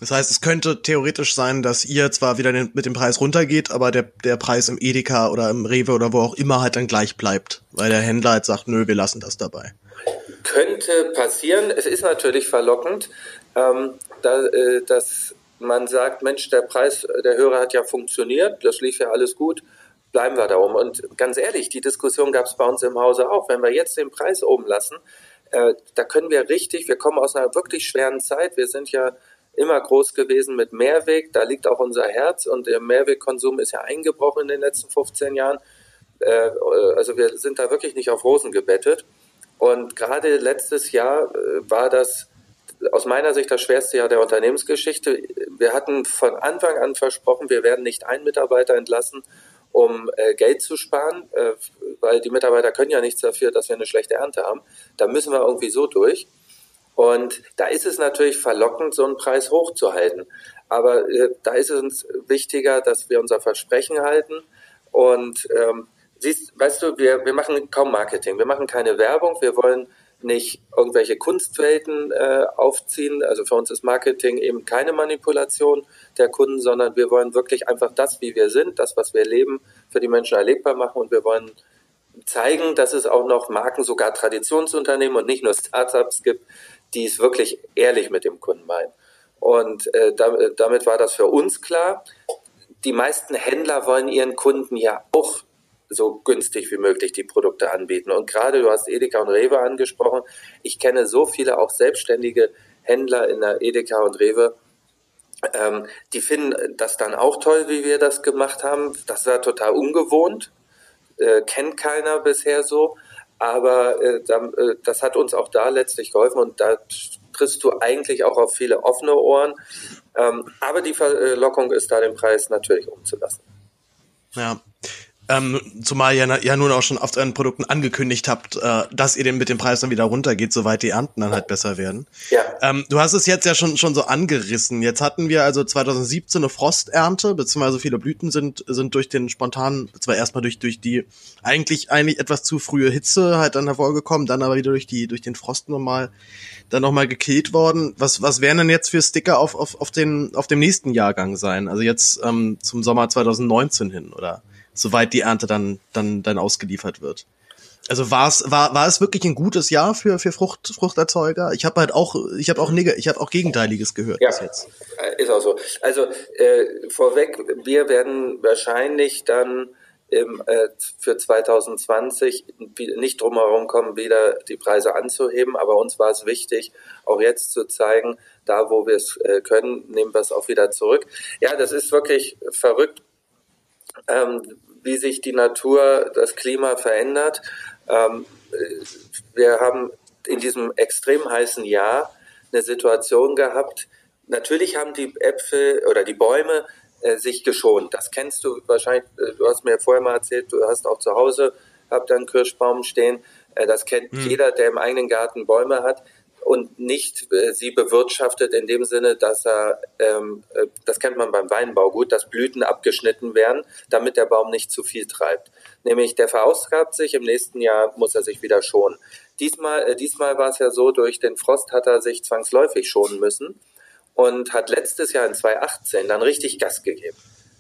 Speaker 1: Das heißt, es könnte theoretisch sein, dass ihr zwar wieder den, mit dem Preis runtergeht, aber der, der Preis im Edeka oder im Rewe oder wo auch immer halt dann gleich bleibt, weil der Händler halt sagt, nö, wir lassen das dabei.
Speaker 2: Könnte passieren. Es ist natürlich verlockend, ähm, da, äh, dass man sagt, Mensch, der Preis, der Hörer hat ja funktioniert, das lief ja alles gut, bleiben wir darum. Und ganz ehrlich, die Diskussion gab es bei uns im Hause auch. Wenn wir jetzt den Preis oben lassen, äh, da können wir richtig, wir kommen aus einer wirklich schweren Zeit. Wir sind ja immer groß gewesen mit Mehrweg. Da liegt auch unser Herz und der Mehrwegkonsum ist ja eingebrochen in den letzten 15 Jahren. Äh, also wir sind da wirklich nicht auf Rosen gebettet. Und gerade letztes Jahr äh, war das aus meiner Sicht das schwerste Jahr der Unternehmensgeschichte. Wir hatten von Anfang an versprochen, wir werden nicht einen Mitarbeiter entlassen, um äh, Geld zu sparen, äh, weil die Mitarbeiter können ja nichts dafür, dass wir eine schlechte Ernte haben. Da müssen wir irgendwie so durch. Und da ist es natürlich verlockend, so einen Preis hochzuhalten. Aber äh, da ist es uns wichtiger, dass wir unser Versprechen halten. Und ähm, siehst, weißt du, wir, wir machen kaum Marketing, wir machen keine Werbung, wir wollen nicht irgendwelche Kunstwelten äh, aufziehen. Also für uns ist Marketing eben keine Manipulation der Kunden, sondern wir wollen wirklich einfach das, wie wir sind, das, was wir leben, für die Menschen erlebbar machen und wir wollen zeigen, dass es auch noch Marken, sogar Traditionsunternehmen und nicht nur Startups gibt, die es wirklich ehrlich mit dem Kunden meinen. Und äh, damit war das für uns klar. Die meisten Händler wollen ihren Kunden ja auch so günstig wie möglich die Produkte anbieten. Und gerade du hast Edeka und Rewe angesprochen. Ich kenne so viele auch selbstständige Händler in der Edeka und Rewe. Ähm, die finden das dann auch toll, wie wir das gemacht haben. Das war total ungewohnt. Äh, kennt keiner bisher so. Aber äh, äh, das hat uns auch da letztlich geholfen und da triffst du eigentlich auch auf viele offene Ohren. Ähm, aber die Verlockung ist da, den Preis natürlich umzulassen.
Speaker 1: Ja, ähm, zumal ihr ja nun auch schon auf euren Produkten angekündigt habt, äh, dass ihr den mit dem Preis dann wieder runtergeht, soweit die Ernten dann halt besser werden. Ja. Ähm, du hast es jetzt ja schon, schon so angerissen. Jetzt hatten wir also 2017 eine Frosternte, beziehungsweise viele Blüten sind, sind durch den spontanen, zwar erstmal durch, durch die eigentlich, eigentlich etwas zu frühe Hitze halt dann hervorgekommen, dann aber wieder durch die, durch den Frost nochmal, dann nochmal gekillt worden. Was, was werden denn jetzt für Sticker auf, auf, auf den, auf dem nächsten Jahrgang sein? Also jetzt ähm, zum Sommer 2019 hin, oder? Soweit die Ernte dann, dann, dann ausgeliefert wird. Also war es war war es wirklich ein gutes Jahr für für Frucht, Fruchterzeuger? Ich habe halt auch ich habe auch ich habe auch gegenteiliges gehört
Speaker 2: ja, bis jetzt. Ist auch so. Also äh, vorweg, wir werden wahrscheinlich dann im, äh, für 2020 nicht drumherum kommen, wieder die Preise anzuheben. Aber uns war es wichtig, auch jetzt zu zeigen, da wo wir es äh, können, nehmen wir es auch wieder zurück. Ja, das ist wirklich verrückt ähm, wie sich die Natur, das Klima verändert. Ähm, wir haben in diesem extrem heißen Jahr eine Situation gehabt. Natürlich haben die Äpfel oder die Bäume äh, sich geschont. Das kennst du wahrscheinlich. Äh, du hast mir vorher mal erzählt, du hast auch zu Hause habt einen Kirschbaum stehen. Äh, das kennt hm. jeder, der im eigenen Garten Bäume hat und nicht äh, sie bewirtschaftet in dem Sinne, dass er, ähm, äh, das kennt man beim Weinbau gut, dass Blüten abgeschnitten werden, damit der Baum nicht zu viel treibt. Nämlich der verausgabt sich, im nächsten Jahr muss er sich wieder schonen. Diesmal, äh, diesmal war es ja so, durch den Frost hat er sich zwangsläufig schonen müssen und hat letztes Jahr in 2018 dann richtig Gas gegeben.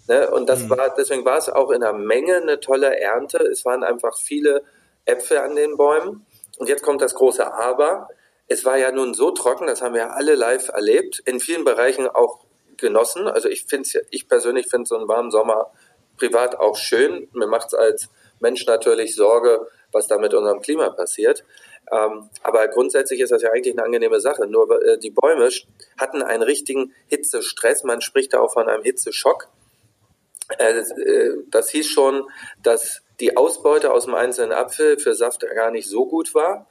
Speaker 2: Ne? Und das mhm. war, deswegen war es auch in der Menge eine tolle Ernte. Es waren einfach viele Äpfel an den Bäumen. Und jetzt kommt das große Aber es war ja nun so trocken, das haben wir alle live erlebt, in vielen Bereichen auch genossen. Also ich finde ich persönlich finde so einen warmen Sommer privat auch schön. Mir macht es als Mensch natürlich Sorge, was da mit unserem Klima passiert. Ähm, aber grundsätzlich ist das ja eigentlich eine angenehme Sache. Nur äh, die Bäume hatten einen richtigen Hitzestress. Man spricht da auch von einem Hitzeschock. Äh, äh, das hieß schon, dass die Ausbeute aus dem einzelnen Apfel für Saft gar nicht so gut war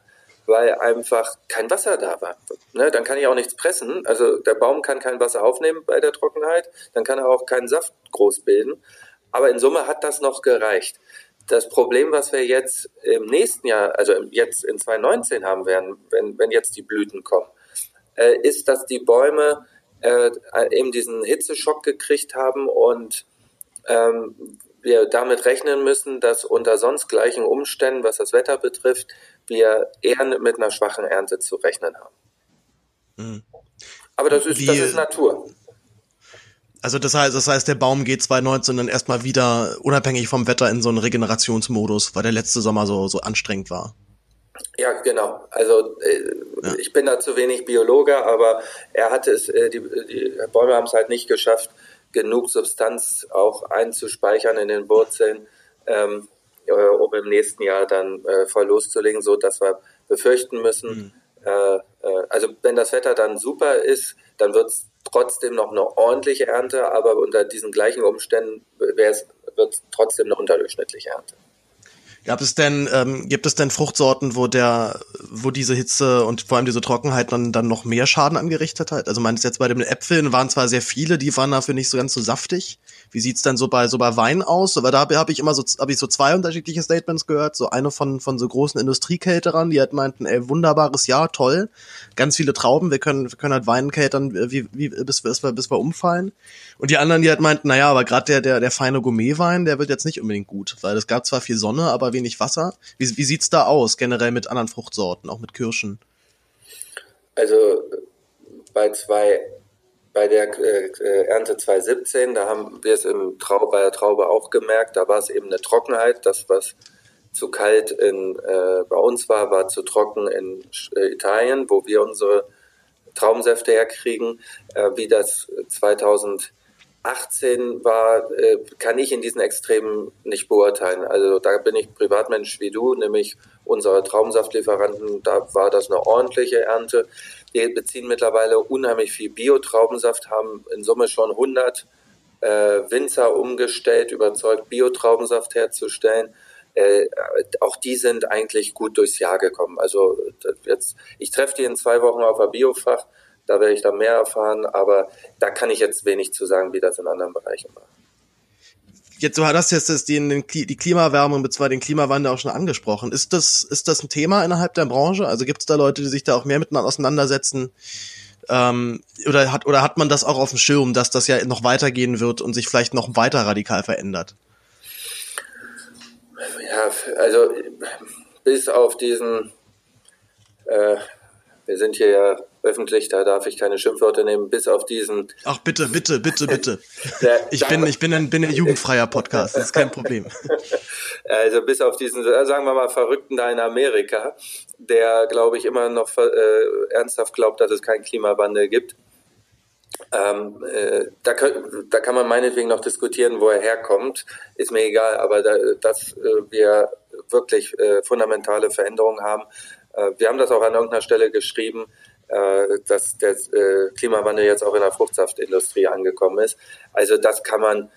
Speaker 2: weil einfach kein Wasser da war. Ne, dann kann ich auch nichts pressen. Also der Baum kann kein Wasser aufnehmen bei der Trockenheit, dann kann er auch keinen Saft groß bilden. Aber in Summe hat das noch gereicht. das Problem, was wir jetzt im nächsten Jahr, also jetzt in 2019 haben werden, wenn, wenn jetzt die Blüten kommen, äh, ist, dass die Bäume äh, eben diesen Hitzeschock gekriegt haben und ähm, wir damit rechnen müssen, dass unter sonst gleichen Umständen, was das Wetter betrifft, wir eher mit einer schwachen Ernte zu rechnen haben. Mhm. Aber das ist, Wie, das ist Natur.
Speaker 1: Also das heißt, das heißt, der Baum geht 2019 dann erstmal wieder unabhängig vom Wetter in so einen Regenerationsmodus, weil der letzte Sommer so, so anstrengend war.
Speaker 2: Ja, genau. Also äh, ja. ich bin da zu wenig Biologe, aber er hat es, äh, die, die Bäume haben es halt nicht geschafft, genug Substanz auch einzuspeichern in den Wurzeln, ähm, äh, um im nächsten Jahr dann äh, voll loszulegen, so dass wir befürchten müssen. Mhm. Äh, äh, also wenn das Wetter dann super ist, dann wird es trotzdem noch eine ordentliche Ernte, aber unter diesen gleichen Umständen wird es trotzdem eine unterdurchschnittliche Ernte.
Speaker 1: Gab es denn, ähm, gibt es denn Fruchtsorten, wo der, wo diese Hitze und vor allem diese Trockenheit dann, dann noch mehr Schaden angerichtet hat? Also meinst jetzt bei den Äpfeln waren zwar sehr viele, die waren dafür nicht so ganz so saftig. Wie sieht's dann so bei so bei Wein aus? Aber da habe ich immer so habe ich so zwei unterschiedliche Statements gehört. So eine von von so großen Industriekälterern, die halt meinten, ey wunderbares Jahr, toll, ganz viele Trauben, wir können wir können halt Wein kältern, wie, wie bis, bis wir bis wir umfallen. Und die anderen, die halt meinten, naja, aber gerade der der der feine Gourmetwein, der wird jetzt nicht unbedingt gut, weil es gab zwar viel Sonne, aber wenig Wasser. Wie wie sieht's da aus generell mit anderen Fruchtsorten, auch mit Kirschen?
Speaker 2: Also bei zwei bei der äh, Ernte 2017, da haben wir es im Trau bei der Traube auch gemerkt, da war es eben eine Trockenheit. Das, was zu kalt in, äh, bei uns war, war zu trocken in äh, Italien, wo wir unsere Traubensäfte herkriegen. Äh, wie das 2018 war, äh, kann ich in diesen Extremen nicht beurteilen. Also da bin ich Privatmensch wie du, nämlich unsere Traubensaftlieferanten, da war das eine ordentliche Ernte. Wir beziehen mittlerweile unheimlich viel Biotraubensaft, haben in Summe schon 100 äh, Winzer umgestellt, überzeugt, Biotraubensaft herzustellen. Äh, auch die sind eigentlich gut durchs Jahr gekommen. Also jetzt, ich treffe die in zwei Wochen auf der Biofach, da werde ich dann mehr erfahren, aber da kann ich jetzt wenig zu sagen, wie das in anderen Bereichen war
Speaker 1: jetzt du hast jetzt das, die, die Klimawärme und zwar den Klimawandel auch schon angesprochen. Ist das, ist das ein Thema innerhalb der Branche? Also gibt es da Leute, die sich da auch mehr miteinander auseinandersetzen? Ähm, oder hat oder hat man das auch auf dem Schirm, dass das ja noch weitergehen wird und sich vielleicht noch weiter radikal verändert?
Speaker 2: Ja, also bis auf diesen, äh, wir sind hier ja öffentlich, da darf ich keine Schimpfwörter nehmen, bis auf diesen.
Speaker 1: Ach bitte, bitte, bitte, bitte. *laughs* ich bin, ich bin ein, bin ein jugendfreier Podcast, das ist kein Problem. *laughs*
Speaker 2: Also bis auf diesen, äh, sagen wir mal, Verrückten da in Amerika, der, glaube ich, immer noch äh, ernsthaft glaubt, dass es keinen Klimawandel gibt. Ähm, äh, da, da, kann man meinetwegen noch diskutieren, wo er herkommt, ist mir egal, aber da, dass äh, wir wirklich äh, fundamentale Veränderungen haben. Äh, wir haben das auch an irgendeiner Stelle geschrieben, dass der äh, Klimawandel jetzt auch in der Fruchtsaftindustrie angekommen ist. Also das kann man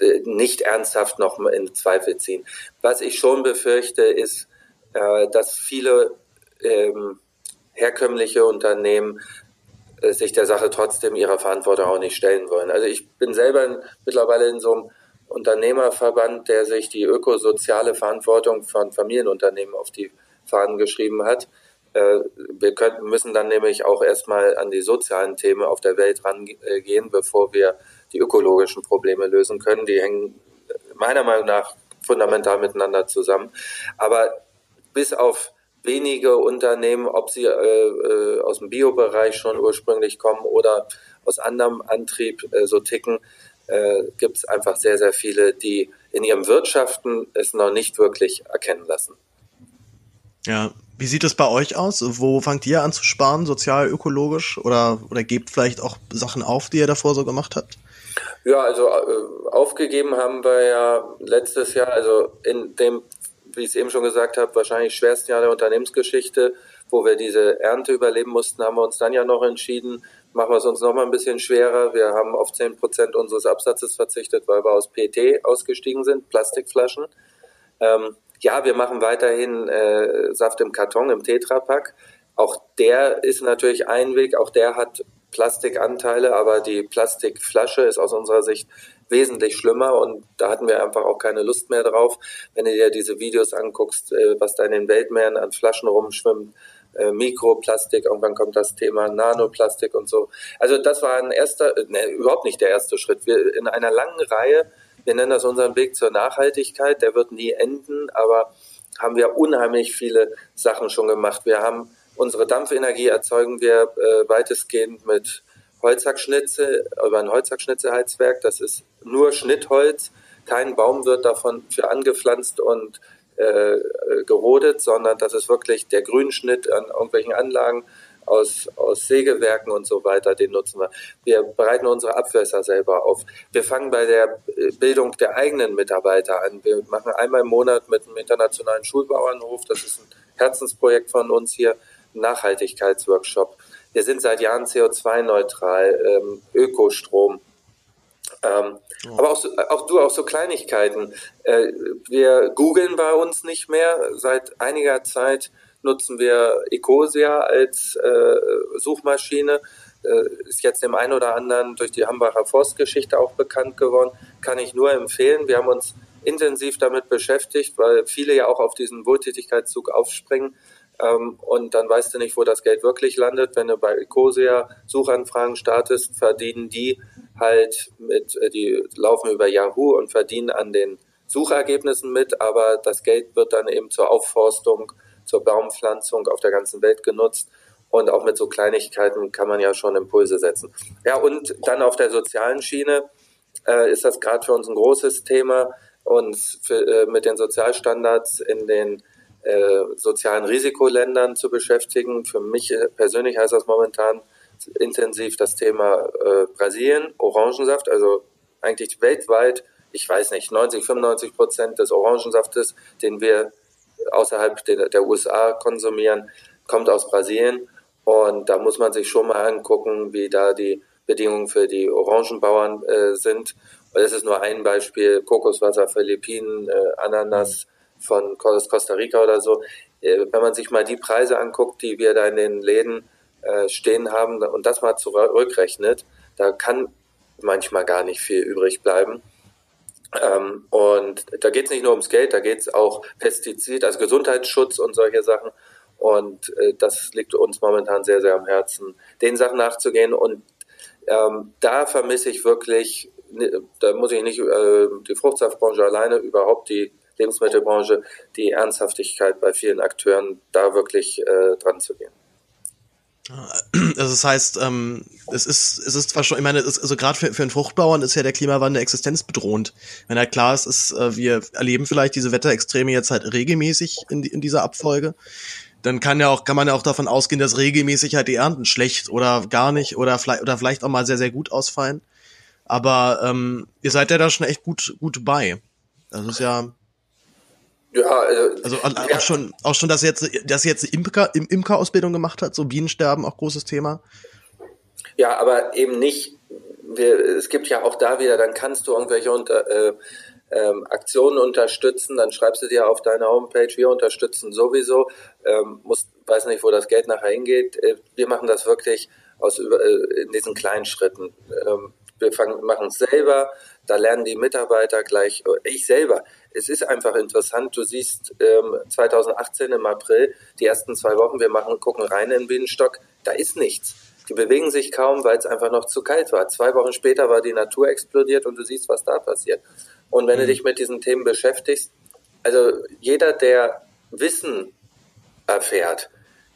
Speaker 2: äh, nicht ernsthaft noch in Zweifel ziehen. Was ich schon befürchte, ist, dass viele ähm, herkömmliche Unternehmen sich der Sache trotzdem ihrer Verantwortung auch nicht stellen wollen. Also ich bin selber mittlerweile in so einem Unternehmerverband, der sich die ökosoziale Verantwortung von Familienunternehmen auf die Fahnen geschrieben hat. Äh, wir können, müssen dann nämlich auch erstmal an die sozialen Themen auf der Welt rangehen, bevor wir die ökologischen Probleme lösen können. Die hängen meiner Meinung nach fundamental miteinander zusammen. Aber bis auf wenige Unternehmen, ob sie äh, äh, aus dem Biobereich schon ursprünglich kommen oder aus anderem Antrieb äh, so ticken, äh, gibt es einfach sehr, sehr viele, die in ihrem Wirtschaften es noch nicht wirklich erkennen lassen.
Speaker 1: Ja, wie sieht es bei euch aus? Wo fangt ihr an zu sparen, sozial, ökologisch? Oder, oder gebt vielleicht auch Sachen auf, die ihr davor so gemacht habt?
Speaker 2: Ja, also äh, aufgegeben haben wir ja letztes Jahr, also in dem, wie ich es eben schon gesagt habe, wahrscheinlich schwersten Jahr der Unternehmensgeschichte, wo wir diese Ernte überleben mussten, haben wir uns dann ja noch entschieden, machen wir es uns noch mal ein bisschen schwerer. Wir haben auf 10 Prozent unseres Absatzes verzichtet, weil wir aus PET ausgestiegen sind, Plastikflaschen. Ähm, ja, wir machen weiterhin äh, Saft im Karton, im Tetrapack. Auch der ist natürlich ein Weg, auch der hat Plastikanteile, aber die Plastikflasche ist aus unserer Sicht wesentlich schlimmer und da hatten wir einfach auch keine Lust mehr drauf. Wenn du dir diese Videos anguckst, äh, was da in den Weltmeeren an Flaschen rumschwimmt, äh, Mikroplastik, irgendwann kommt das Thema Nanoplastik und so. Also das war ein erster, ne, überhaupt nicht der erste Schritt. Wir in einer langen Reihe, wir nennen das unseren Weg zur Nachhaltigkeit, der wird nie enden, aber haben wir unheimlich viele Sachen schon gemacht. Wir haben unsere Dampfenergie erzeugen wir äh, weitestgehend mit Holzhackschnitze, über ein Holzhackschnitzeheizwerk. Das ist nur Schnittholz. Kein Baum wird davon für angepflanzt und äh, gerodet, sondern das ist wirklich der Grünschnitt an irgendwelchen Anlagen aus, aus Sägewerken und so weiter, den nutzen wir. Wir bereiten unsere Abwässer selber auf. Wir fangen bei der Bildung der eigenen Mitarbeiter an. Wir machen einmal im Monat mit einem internationalen Schulbauernhof, das ist ein Herzensprojekt von uns hier, Nachhaltigkeitsworkshop. Wir sind seit Jahren CO2-neutral, ähm, Ökostrom. Ähm, oh. Aber auch, so, auch du, auch so Kleinigkeiten. Äh, wir googeln bei uns nicht mehr. Seit einiger Zeit nutzen wir Ecosia als äh, Suchmaschine. Äh, ist jetzt dem einen oder anderen durch die Hambacher Forstgeschichte auch bekannt geworden. Kann ich nur empfehlen. Wir haben uns intensiv damit beschäftigt, weil viele ja auch auf diesen Wohltätigkeitszug aufspringen. Ähm, und dann weißt du nicht, wo das Geld wirklich landet. Wenn du bei Ecosia Suchanfragen startest, verdienen die halt mit, äh, die laufen über Yahoo und verdienen an den Suchergebnissen mit, aber das Geld wird dann eben zur Aufforstung, zur Baumpflanzung auf der ganzen Welt genutzt. Und auch mit so Kleinigkeiten kann man ja schon Impulse setzen. Ja, und dann auf der sozialen Schiene äh, ist das gerade für uns ein großes Thema, uns für, äh, mit den Sozialstandards in den äh, sozialen Risikoländern zu beschäftigen. Für mich persönlich heißt das momentan intensiv das Thema äh, Brasilien, Orangensaft, also eigentlich weltweit, ich weiß nicht, 90, 95 Prozent des Orangensaftes, den wir außerhalb der, der USA konsumieren, kommt aus Brasilien. Und da muss man sich schon mal angucken, wie da die Bedingungen für die Orangenbauern äh, sind. Und das ist nur ein Beispiel. Kokoswasser, Philippinen, äh, Ananas von Costa Rica oder so. Äh, wenn man sich mal die Preise anguckt, die wir da in den Läden äh, stehen haben und das mal zurückrechnet, da kann manchmal gar nicht viel übrig bleiben. Ähm, und da geht es nicht nur ums Geld, da geht es auch Pestizid, also Gesundheitsschutz und solche Sachen. Und äh, das liegt uns momentan sehr, sehr am Herzen, den Sachen nachzugehen. Und ähm, da vermisse ich wirklich, da muss ich nicht äh, die Fruchtsaftbranche alleine, überhaupt die Lebensmittelbranche, die Ernsthaftigkeit bei vielen Akteuren, da wirklich äh, dran zu gehen.
Speaker 1: Also das heißt, ähm, es ist, es ist zwar schon, ich meine, ist, also gerade für, für einen Fruchtbauern ist ja der Klimawandel existenzbedrohend. Wenn halt klar ist, ist äh, wir erleben vielleicht diese Wetterextreme jetzt halt regelmäßig in, in dieser Abfolge, dann kann ja auch, kann man ja auch davon ausgehen, dass regelmäßig halt die Ernten schlecht oder gar nicht oder vielleicht oder vielleicht auch mal sehr, sehr gut ausfallen. Aber ähm, ihr seid ja da schon echt gut, gut bei. Das ist ja. Ja, also, also auch ja. schon, auch schon, dass jetzt, dass jetzt Imker, im Imker-Ausbildung gemacht hat, so Bienensterben, auch großes Thema.
Speaker 2: Ja, aber eben nicht. Wir, es gibt ja auch da wieder, dann kannst du irgendwelche unter, äh, ähm, Aktionen unterstützen, dann schreibst du dir auf deine Homepage, wir unterstützen sowieso, ähm, musst, weiß nicht, wo das Geld nachher hingeht. Äh, wir machen das wirklich aus äh, in diesen kleinen Schritten. Ähm, wir fangen, machen es selber, da lernen die Mitarbeiter gleich, ich selber. Es ist einfach interessant. Du siehst ähm, 2018 im April die ersten zwei Wochen, wir machen, gucken rein in den Bienenstock, da ist nichts. Die bewegen sich kaum, weil es einfach noch zu kalt war. Zwei Wochen später war die Natur explodiert und du siehst, was da passiert. Und wenn mhm. du dich mit diesen Themen beschäftigst, also jeder, der Wissen erfährt,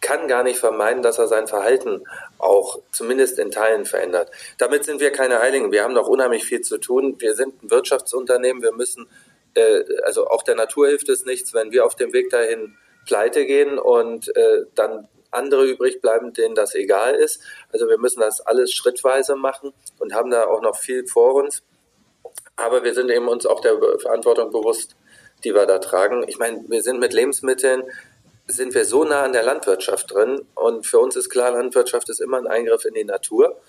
Speaker 2: kann gar nicht vermeiden, dass er sein Verhalten auch zumindest in Teilen verändert. Damit sind wir keine Heiligen. Wir haben noch unheimlich viel zu tun. Wir sind ein Wirtschaftsunternehmen. Wir müssen, äh, also auch der Natur hilft es nichts, wenn wir auf dem Weg dahin pleite gehen und äh, dann andere übrig bleiben, denen das egal ist. Also wir müssen das alles schrittweise machen und haben da auch noch viel vor uns. Aber wir sind eben uns auch der Verantwortung bewusst, die wir da tragen. Ich meine, wir sind mit Lebensmitteln sind wir so nah an der Landwirtschaft drin und für uns ist klar, Landwirtschaft ist immer ein Eingriff in die Natur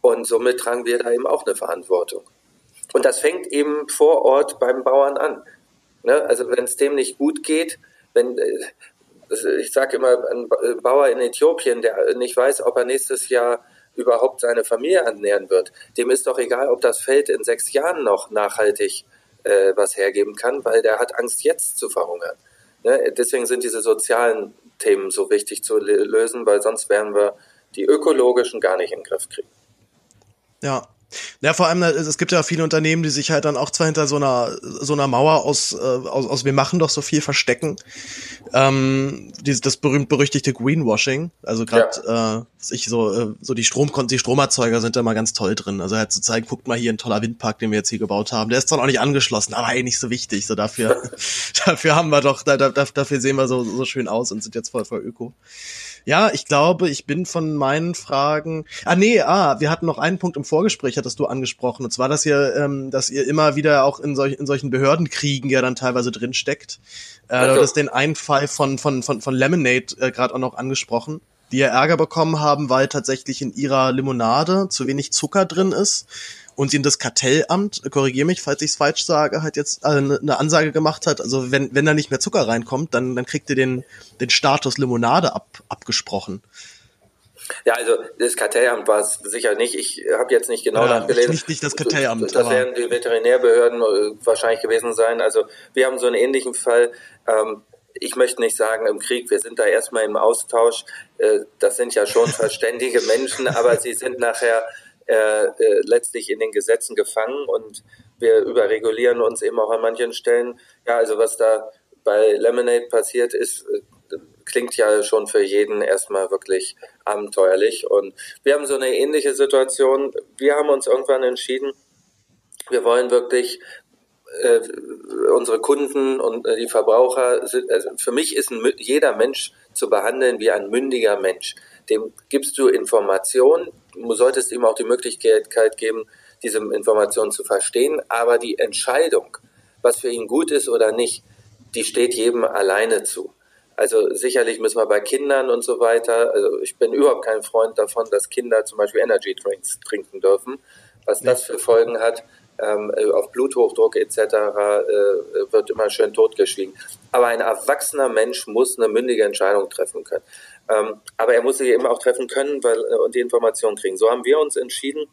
Speaker 2: und somit tragen wir da eben auch eine Verantwortung. Und das fängt eben vor Ort beim Bauern an. Ne? Also wenn es dem nicht gut geht, wenn äh, ich sage immer, ein Bauer in Äthiopien, der nicht weiß, ob er nächstes Jahr überhaupt seine Familie ernähren wird. Dem ist doch egal, ob das Feld in sechs Jahren noch nachhaltig äh, was hergeben kann, weil der hat Angst, jetzt zu verhungern. Ne? Deswegen sind diese sozialen Themen so wichtig zu lösen, weil sonst werden wir die ökologischen gar nicht in den Griff kriegen.
Speaker 1: Ja, ja, vor allem, es gibt ja viele Unternehmen, die sich halt dann auch zwar hinter so einer, so einer Mauer aus, äh, aus, aus wir machen doch so viel verstecken. Ähm, dieses, das berühmt-berüchtigte Greenwashing. Also gerade, ja. äh, ich so, äh, so die Strom, die Stromerzeuger sind da mal ganz toll drin. Also halt zu zeigen, guckt mal hier ein toller Windpark, den wir jetzt hier gebaut haben. Der ist zwar auch nicht angeschlossen, aber eigentlich so wichtig. So dafür, *laughs* dafür haben wir doch, da, da, dafür sehen wir so, so schön aus und sind jetzt voll voll öko. Ja, ich glaube, ich bin von meinen Fragen. Ah, nee, ah, wir hatten noch einen Punkt im Vorgespräch, hattest du angesprochen. Und zwar, dass ihr, ähm, dass ihr immer wieder auch in, solch, in solchen Behördenkriegen ja dann teilweise drin steckt. Äh, also. Du hast den einen Fall von, von, von, von Lemonade äh, gerade auch noch angesprochen die ja Ärger bekommen haben, weil tatsächlich in ihrer Limonade zu wenig Zucker drin ist und ihnen das Kartellamt, korrigiere mich, falls ich es falsch sage, halt jetzt äh, ne, eine Ansage gemacht hat, also wenn, wenn da nicht mehr Zucker reinkommt, dann, dann kriegt ihr den, den Status Limonade ab, abgesprochen.
Speaker 2: Ja, also das Kartellamt war es sicher nicht. Ich habe jetzt nicht genau ja, nachgelesen.
Speaker 1: Nicht, nicht das Kartellamt.
Speaker 2: Das, das werden die Veterinärbehörden äh, wahrscheinlich gewesen sein. Also wir haben so einen ähnlichen Fall. Ähm, ich möchte nicht sagen im Krieg, wir sind da erstmal im Austausch. Äh, das sind ja schon *laughs* verständige Menschen, aber sie sind nachher äh, äh, letztlich in den Gesetzen gefangen und wir überregulieren uns eben auch an manchen Stellen. Ja, also was da bei Lemonade passiert ist, äh, klingt ja schon für jeden erstmal wirklich abenteuerlich. Und wir haben so eine ähnliche Situation. Wir haben uns irgendwann entschieden, wir wollen wirklich äh, unsere Kunden und äh, die Verbraucher sind, also für mich ist ein, jeder Mensch zu behandeln wie ein mündiger Mensch. Dem gibst du Informationen, du solltest ihm auch die Möglichkeit geben, diese Informationen zu verstehen, aber die Entscheidung, was für ihn gut ist oder nicht, die steht jedem alleine zu. Also sicherlich müssen wir bei Kindern und so weiter, also ich bin überhaupt kein Freund davon, dass Kinder zum Beispiel Energy Drinks trinken dürfen. Was das für Folgen hat, ähm, auf Bluthochdruck etc. Äh, wird immer schön totgeschwiegen. Aber ein erwachsener Mensch muss eine mündige Entscheidung treffen können. Ähm, aber er muss sie eben auch treffen können weil, äh, und die Informationen kriegen. So haben wir uns entschieden,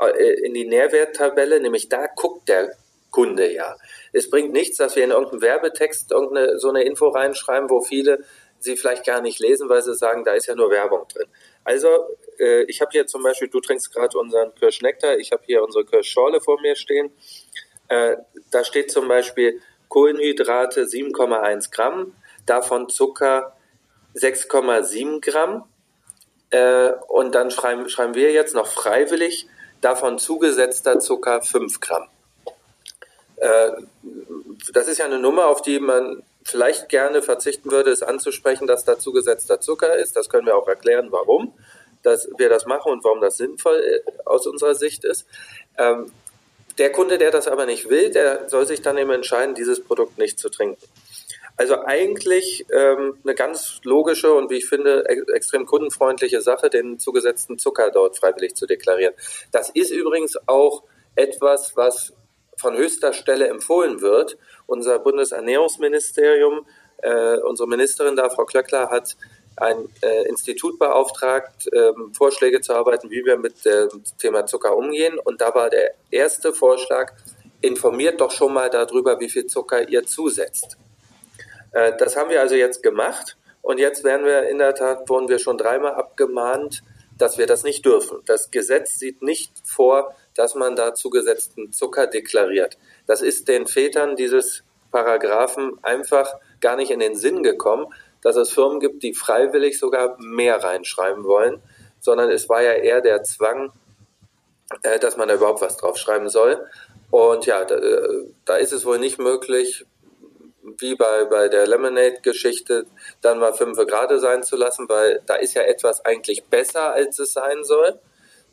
Speaker 2: äh, in die Nährwerttabelle, nämlich da guckt der Kunde ja. Es bringt nichts, dass wir in irgendeinen Werbetext irgendeine so eine Info reinschreiben, wo viele sie vielleicht gar nicht lesen, weil sie sagen, da ist ja nur Werbung drin. Also äh, ich habe hier zum Beispiel, du trinkst gerade unseren Kirschnektar, ich habe hier unsere Kirschschorle vor mir stehen. Äh, da steht zum Beispiel Kohlenhydrate 7,1 Gramm, davon Zucker 6,7 Gramm. Äh, und dann schreiben, schreiben wir jetzt noch freiwillig, davon zugesetzter Zucker 5 Gramm. Äh, das ist ja eine Nummer, auf die man vielleicht gerne verzichten würde, es anzusprechen, dass da zugesetzter Zucker ist. Das können wir auch erklären, warum dass wir das machen und warum das sinnvoll äh, aus unserer Sicht ist. Ähm, der Kunde, der das aber nicht will, der soll sich dann eben entscheiden, dieses Produkt nicht zu trinken. Also eigentlich ähm, eine ganz logische und wie ich finde extrem kundenfreundliche Sache, den zugesetzten Zucker dort freiwillig zu deklarieren. Das ist übrigens auch etwas, was von höchster Stelle empfohlen wird. Unser Bundesernährungsministerium, äh, unsere Ministerin da, Frau Klöckler, hat ein äh, Institut beauftragt, ähm, Vorschläge zu arbeiten, wie wir mit dem Thema Zucker umgehen. Und da war der erste Vorschlag, informiert doch schon mal darüber, wie viel Zucker ihr zusetzt. Äh, das haben wir also jetzt gemacht. Und jetzt werden wir in der Tat, wurden wir schon dreimal abgemahnt, dass wir das nicht dürfen. Das Gesetz sieht nicht vor, dass man da zugesetzten Zucker deklariert. Das ist den Vätern dieses Paragraphen einfach gar nicht in den Sinn gekommen, dass es Firmen gibt, die freiwillig sogar mehr reinschreiben wollen, sondern es war ja eher der Zwang, äh, dass man da überhaupt was draufschreiben soll. Und ja, da, äh, da ist es wohl nicht möglich, wie bei, bei der Lemonade-Geschichte, dann mal fünf Grade sein zu lassen, weil da ist ja etwas eigentlich besser, als es sein soll,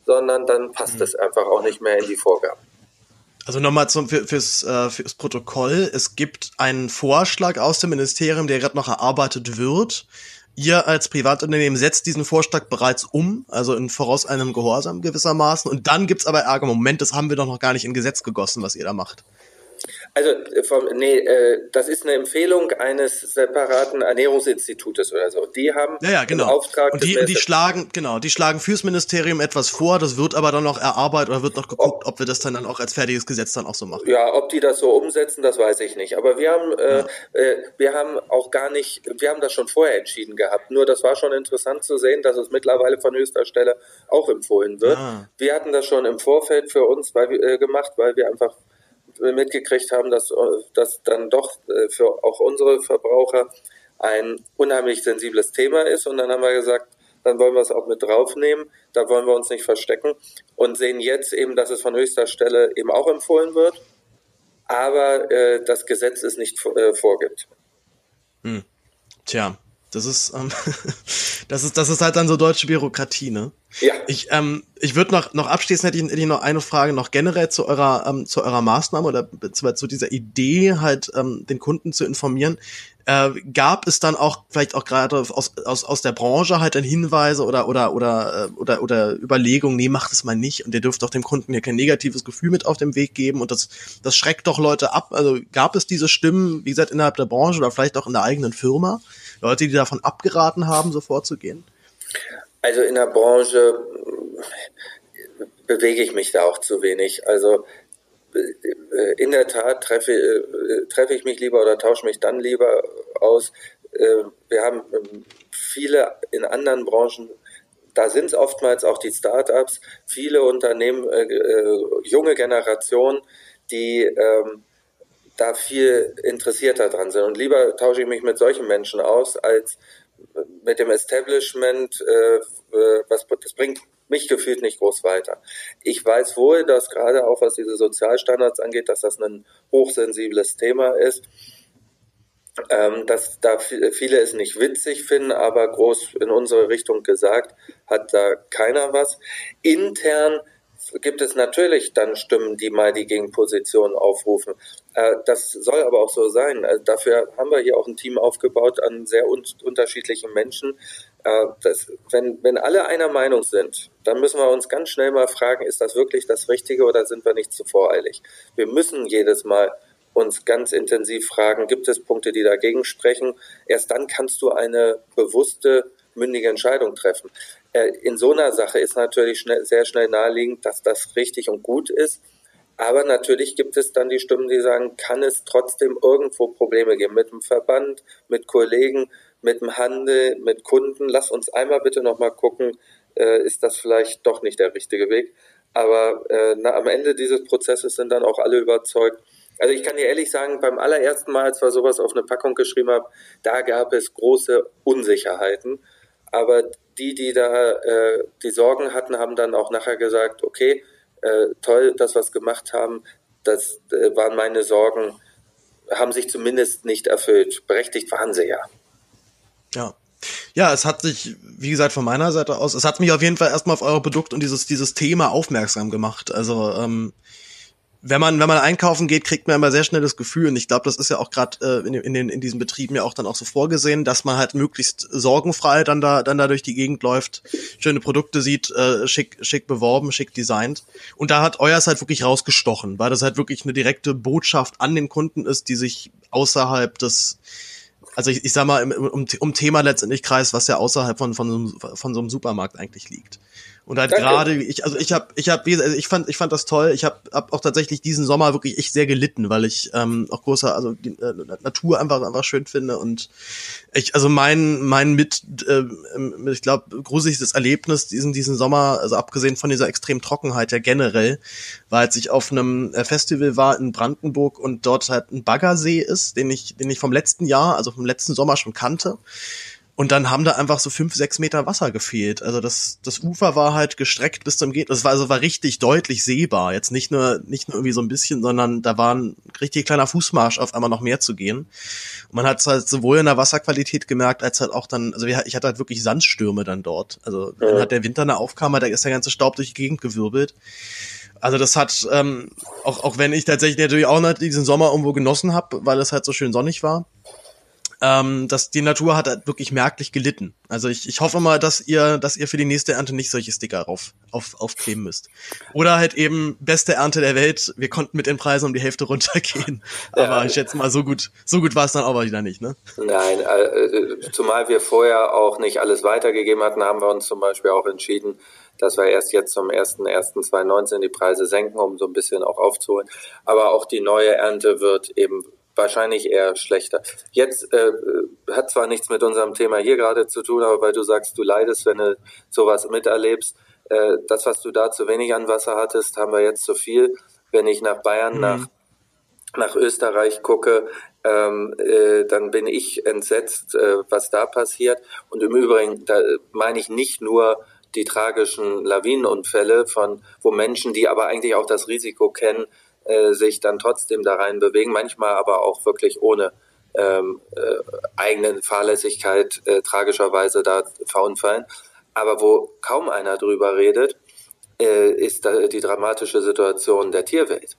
Speaker 2: sondern dann passt mhm. es einfach auch nicht mehr in die Vorgaben.
Speaker 1: Also nochmal zum, für, fürs, äh, fürs Protokoll. Es gibt einen Vorschlag aus dem Ministerium, der gerade noch erarbeitet wird. Ihr als Privatunternehmen setzt diesen Vorschlag bereits um, also in voraus einem Gehorsam gewissermaßen. Und dann gibt's aber Ärger. Moment, das haben wir doch noch gar nicht in Gesetz gegossen, was ihr da macht.
Speaker 2: Also äh, vom, nee, äh, das ist eine Empfehlung eines separaten Ernährungsinstitutes oder so. Die haben
Speaker 1: ja, ja, genau.
Speaker 2: Auftrag
Speaker 1: und die, die schlagen genau, die schlagen fürs Ministerium etwas vor. Das wird aber dann noch erarbeitet oder wird noch geguckt, ob, ob wir das dann, dann auch als fertiges Gesetz dann auch so machen.
Speaker 2: Ja, ob die das so umsetzen, das weiß ich nicht. Aber wir haben äh, ja. äh, wir haben auch gar nicht, wir haben das schon vorher entschieden gehabt. Nur das war schon interessant zu sehen, dass es mittlerweile von höchster Stelle auch empfohlen wird. Ah. Wir hatten das schon im Vorfeld für uns weil, äh, gemacht, weil wir einfach mitgekriegt haben, dass das dann doch äh, für auch unsere Verbraucher ein unheimlich sensibles Thema ist. Und dann haben wir gesagt, dann wollen wir es auch mit draufnehmen. Da wollen wir uns nicht verstecken und sehen jetzt eben, dass es von höchster Stelle eben auch empfohlen wird, aber äh, das Gesetz es nicht äh, vorgibt.
Speaker 1: Hm. Tja, das ist, ähm, *laughs* das ist, das ist halt dann so deutsche Bürokratie, ne?
Speaker 2: Ja.
Speaker 1: Ich, ähm, ich würde noch, noch abschließend hätte ich, hätte ich noch eine Frage noch generell zu eurer, ähm, zu eurer Maßnahme oder zu, zu dieser Idee, halt ähm, den Kunden zu informieren. Äh, gab es dann auch vielleicht auch gerade aus, aus, aus der Branche halt dann Hinweise oder oder oder äh, oder oder Überlegungen, nee, macht es mal nicht und ihr dürft doch dem Kunden ja kein negatives Gefühl mit auf den Weg geben und das das schreckt doch Leute ab. Also gab es diese Stimmen, wie gesagt, innerhalb der Branche oder vielleicht auch in der eigenen Firma, Leute, die davon abgeraten haben, so vorzugehen?
Speaker 2: Also in der Branche bewege ich mich da auch zu wenig. Also in der Tat treffe, äh, treffe ich mich lieber oder tausche mich dann lieber aus. Äh, wir haben ähm, viele in anderen Branchen, da sind es oftmals auch die Startups, viele Unternehmen, junge Generationen, die ähm, da viel interessierter dran sind. Und lieber tausche ich mich mit solchen Menschen aus, als mit dem Establishment, was das bringt mich gefühlt nicht groß weiter. Ich weiß wohl, dass gerade auch was diese Sozialstandards angeht, dass das ein hochsensibles Thema ist. Ähm, dass da viele es nicht witzig finden, aber groß in unsere Richtung gesagt, hat da keiner was. Intern gibt es natürlich dann Stimmen, die mal die Gegenposition aufrufen. Äh, das soll aber auch so sein. Also dafür haben wir hier auch ein Team aufgebaut an sehr un unterschiedlichen Menschen, äh, das, wenn, wenn alle einer Meinung sind, dann müssen wir uns ganz schnell mal fragen, ist das wirklich das Richtige oder sind wir nicht zu voreilig? Wir müssen jedes Mal uns ganz intensiv fragen, gibt es Punkte, die dagegen sprechen? Erst dann kannst du eine bewusste, mündige Entscheidung treffen. Äh, in so einer Sache ist natürlich schnell, sehr schnell naheliegend, dass das richtig und gut ist. Aber natürlich gibt es dann die Stimmen, die sagen, kann es trotzdem irgendwo Probleme geben mit dem Verband, mit Kollegen, mit dem Handel, mit Kunden. Lass uns einmal bitte nochmal gucken, äh, ist das vielleicht doch nicht der richtige Weg. Aber äh, na, am Ende dieses Prozesses sind dann auch alle überzeugt. Also ich kann dir ehrlich sagen, beim allerersten Mal, als wir sowas auf eine Packung geschrieben haben, da gab es große Unsicherheiten. Aber die, die da äh, die Sorgen hatten, haben dann auch nachher gesagt, okay, äh, toll, dass wir es gemacht haben. Das äh, waren meine Sorgen, haben sich zumindest nicht erfüllt. Berechtigt waren sie ja.
Speaker 1: Ja. Ja, es hat sich, wie gesagt, von meiner Seite aus, es hat mich auf jeden Fall erstmal auf euer Produkt und dieses, dieses Thema aufmerksam gemacht. Also, ähm, wenn man, wenn man einkaufen geht, kriegt man immer sehr schnell das Gefühl, und ich glaube, das ist ja auch gerade äh, in, in, den, in diesen Betrieben ja auch dann auch so vorgesehen, dass man halt möglichst sorgenfrei dann da, dann da durch die Gegend läuft, schöne Produkte sieht, äh, schick, schick beworben, schick designt. Und da hat euers halt wirklich rausgestochen, weil das halt wirklich eine direkte Botschaft an den Kunden ist, die sich außerhalb des also ich, ich sag mal, um, um Thema letztendlich kreist, was ja außerhalb von, von, von so einem Supermarkt eigentlich liegt. Und halt gerade, ich, also ich habe, ich habe, also ich fand, ich fand das toll. Ich habe hab auch tatsächlich diesen Sommer wirklich echt sehr gelitten, weil ich ähm, auch großer, also die äh, Natur einfach einfach schön finde und ich, also mein mein mit, äh, ich glaube gruseligstes Erlebnis diesen diesen Sommer, also abgesehen von dieser extremen Trockenheit ja generell, war als ich auf einem äh, Festival war in Brandenburg und dort halt ein Baggersee ist, den ich den ich vom letzten Jahr, also vom letzten Sommer schon kannte. Und dann haben da einfach so fünf, sechs Meter Wasser gefehlt. Also das, das Ufer war halt gestreckt bis zum Geht. Das war also war richtig deutlich sehbar. Jetzt nicht nur, nicht nur irgendwie so ein bisschen, sondern da war ein richtig kleiner Fußmarsch auf einmal noch mehr zu gehen. Und man hat es halt sowohl in der Wasserqualität gemerkt, als halt auch dann, also ich hatte halt wirklich Sandstürme dann dort. Also ja. wenn halt der Winter da aufkam, da ist der ganze Staub durch die Gegend gewirbelt. Also das hat, ähm, auch, auch wenn ich tatsächlich natürlich auch nicht diesen Sommer irgendwo genossen habe, weil es halt so schön sonnig war, ähm, dass die Natur hat halt wirklich merklich gelitten. Also ich, ich hoffe mal, dass ihr, dass ihr für die nächste Ernte nicht solche Sticker auf, auf, aufkleben müsst. Oder halt eben beste Ernte der Welt. Wir konnten mit den Preisen um die Hälfte runtergehen. *laughs* Aber ja. ich schätze mal, so gut, so gut war es dann auch wieder nicht, ne?
Speaker 2: Nein, äh, zumal wir vorher auch nicht alles weitergegeben hatten, haben wir uns zum Beispiel auch entschieden, dass wir erst jetzt zum 1.1.2019 die Preise senken, um so ein bisschen auch aufzuholen. Aber auch die neue Ernte wird eben wahrscheinlich eher schlechter. Jetzt äh, hat zwar nichts mit unserem Thema hier gerade zu tun, aber weil du sagst, du leidest, wenn du sowas miterlebst, äh, das, was du da zu wenig an Wasser hattest, haben wir jetzt zu viel. Wenn ich nach Bayern, mhm. nach, nach Österreich gucke, ähm, äh, dann bin ich entsetzt, äh, was da passiert. Und im Übrigen, da meine ich nicht nur die tragischen Lawinenunfälle von, wo Menschen, die aber eigentlich auch das Risiko kennen, äh, sich dann trotzdem da rein bewegen, manchmal aber auch wirklich ohne ähm, äh, eigene Fahrlässigkeit äh, tragischerweise da verunfallen. Aber wo kaum einer drüber redet, äh, ist da die dramatische Situation der Tierwelt.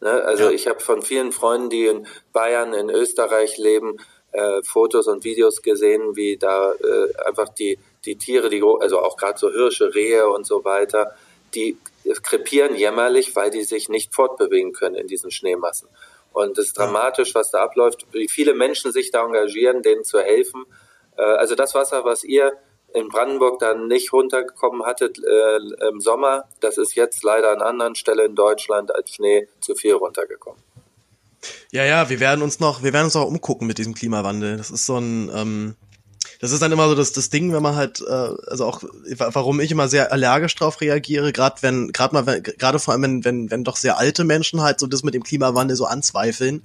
Speaker 2: Ne? Also ja. ich habe von vielen Freunden, die in Bayern, in Österreich leben, äh, Fotos und Videos gesehen, wie da äh, einfach die, die Tiere, die, also auch gerade so Hirsche, Rehe und so weiter, die krepieren jämmerlich, weil die sich nicht fortbewegen können in diesen Schneemassen. Und es ist dramatisch, was da abläuft, wie viele Menschen sich da engagieren, denen zu helfen. Äh, also das Wasser, was ihr in Brandenburg dann nicht runtergekommen hattet äh, im Sommer, das ist jetzt leider an anderen Stellen in Deutschland als Schnee zu viel runtergekommen.
Speaker 1: Ja, ja, wir werden uns noch, wir werden uns auch umgucken mit diesem Klimawandel. Das ist so ein, ähm, das ist dann immer so das, das Ding, wenn man halt, äh, also auch, warum ich immer sehr allergisch drauf reagiere, gerade wenn, gerade mal, gerade vor allem, wenn, wenn, wenn doch sehr alte Menschen halt so das mit dem Klimawandel so anzweifeln,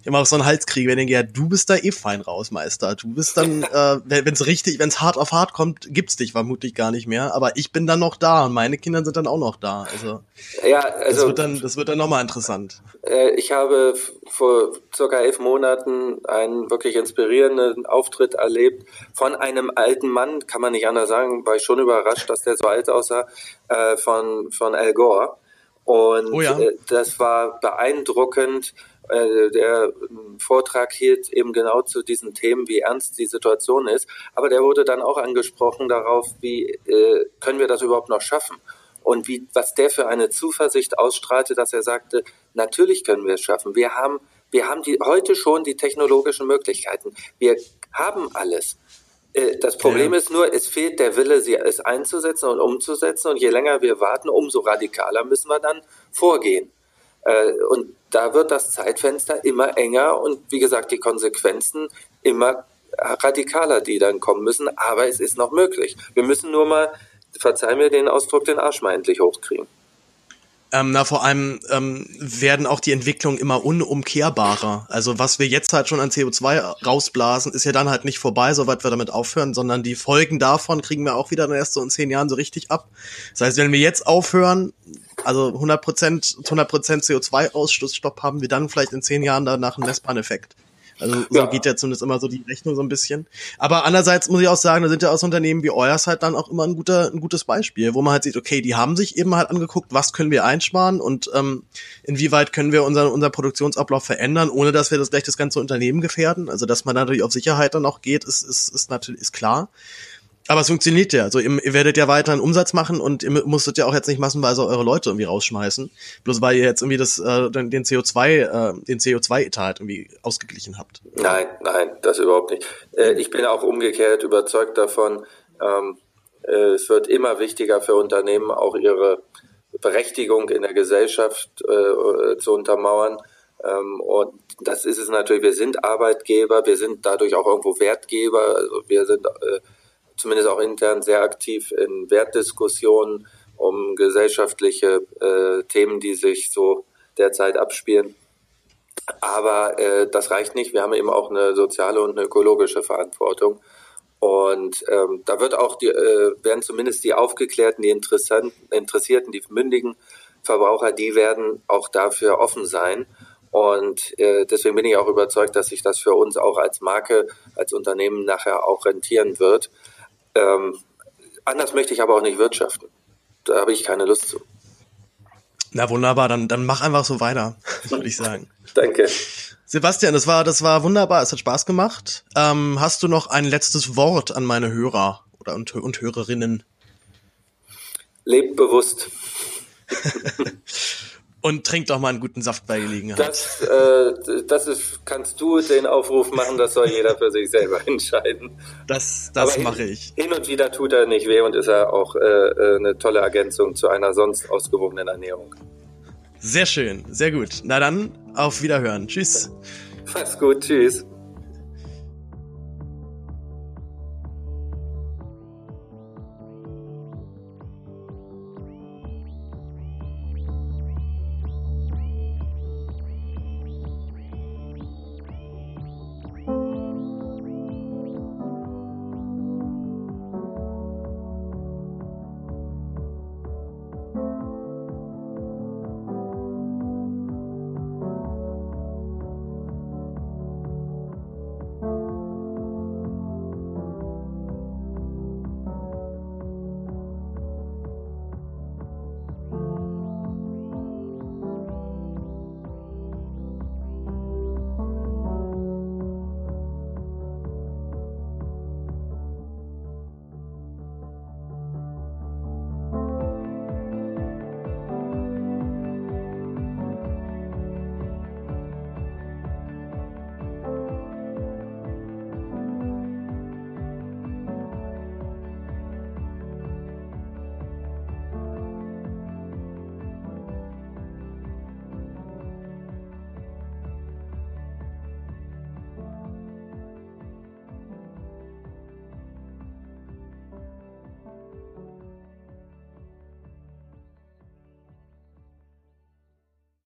Speaker 1: ich immer auch so einen Hals kriege, wenn ich denke, ja, du bist da eh fein raus, Meister. Du bist dann, *laughs* äh, wenn es richtig, wenn es hart auf hart kommt, gibt's dich vermutlich gar nicht mehr. Aber ich bin dann noch da und meine Kinder sind dann auch noch da. Also,
Speaker 2: ja, also
Speaker 1: das wird dann, das wird dann nochmal interessant.
Speaker 2: Äh, ich habe vor circa elf Monaten einen wirklich inspirierenden Auftritt erlebt von einem alten Mann, kann man nicht anders sagen, war ich schon überrascht, dass der so alt aussah, äh, von, von Al Gore. Und oh ja. äh, das war beeindruckend. Äh, der Vortrag hielt eben genau zu diesen Themen, wie ernst die Situation ist. Aber der wurde dann auch angesprochen darauf, wie äh, können wir das überhaupt noch schaffen? Und wie, was der für eine Zuversicht ausstrahlte, dass er sagte, natürlich können wir es schaffen. Wir haben, wir haben die, heute schon die technologischen Möglichkeiten. Wir haben alles. Äh, das Problem ja. ist nur, es fehlt der Wille, sie es einzusetzen und umzusetzen. Und je länger wir warten, umso radikaler müssen wir dann vorgehen. Äh, und da wird das Zeitfenster immer enger und wie gesagt, die Konsequenzen immer radikaler, die dann kommen müssen. Aber es ist noch möglich. Wir müssen nur mal, verzeih mir den Ausdruck, den Arsch mal endlich hochkriegen.
Speaker 1: Ähm, na, vor allem ähm, werden auch die Entwicklungen immer unumkehrbarer. Also was wir jetzt halt schon an CO2 rausblasen, ist ja dann halt nicht vorbei, soweit wir damit aufhören, sondern die Folgen davon kriegen wir auch wieder dann erst so in zehn Jahren so richtig ab. Das heißt, wenn wir jetzt aufhören, also 100 Prozent, 100 Prozent CO2-Ausstoßstopp haben wir dann vielleicht in zehn Jahren danach einen messbaren Effekt. Also *laughs* so ja. geht ja zumindest immer so die Rechnung so ein bisschen. Aber andererseits muss ich auch sagen, da sind ja aus Unternehmen wie euers halt dann auch immer ein guter, ein gutes Beispiel, wo man halt sieht, okay, die haben sich eben halt angeguckt, was können wir einsparen und ähm, inwieweit können wir unseren unser Produktionsablauf verändern, ohne dass wir das gleich das ganze Unternehmen gefährden. Also dass man natürlich auf Sicherheit dann auch geht, ist, ist, ist natürlich ist klar. Aber es funktioniert ja. Also ihr, ihr werdet ja weiterhin Umsatz machen und ihr musstet ja auch jetzt nicht massenweise eure Leute irgendwie rausschmeißen, bloß weil ihr jetzt irgendwie das äh, den CO2 äh, den CO2-Etat irgendwie ausgeglichen habt.
Speaker 2: Nein, nein, das überhaupt nicht. Äh, ich bin auch umgekehrt überzeugt davon. Ähm, äh, es wird immer wichtiger für Unternehmen auch ihre Berechtigung in der Gesellschaft äh, zu untermauern. Ähm, und das ist es natürlich. Wir sind Arbeitgeber, wir sind dadurch auch irgendwo Wertgeber. Also wir sind äh, zumindest auch intern sehr aktiv in Wertdiskussionen um gesellschaftliche äh, Themen, die sich so derzeit abspielen. Aber äh, das reicht nicht. Wir haben eben auch eine soziale und eine ökologische Verantwortung. Und ähm, da wird auch die, äh, werden zumindest die Aufgeklärten, die Interessierten, die mündigen Verbraucher, die werden auch dafür offen sein. Und äh, deswegen bin ich auch überzeugt, dass sich das für uns auch als Marke, als Unternehmen nachher auch rentieren wird. Ähm, anders möchte ich aber auch nicht wirtschaften. Da habe ich keine Lust zu.
Speaker 1: Na wunderbar, dann, dann mach einfach so weiter, *laughs* würde ich sagen.
Speaker 2: Danke.
Speaker 1: Sebastian, das war, das war wunderbar, es hat Spaß gemacht. Ähm, hast du noch ein letztes Wort an meine Hörer oder und, und Hörerinnen?
Speaker 2: Lebt bewusst. *laughs*
Speaker 1: Und trink doch mal einen guten Saft bei Gelegenheit.
Speaker 2: Das, äh, das ist, kannst du den Aufruf machen, das soll jeder für sich selber *laughs* entscheiden.
Speaker 1: Das, das mache ich.
Speaker 2: Hin und wieder tut er nicht weh und ist er auch äh, äh, eine tolle Ergänzung zu einer sonst ausgewogenen Ernährung.
Speaker 1: Sehr schön, sehr gut. Na dann, auf Wiederhören. Tschüss.
Speaker 2: Mach's gut, tschüss.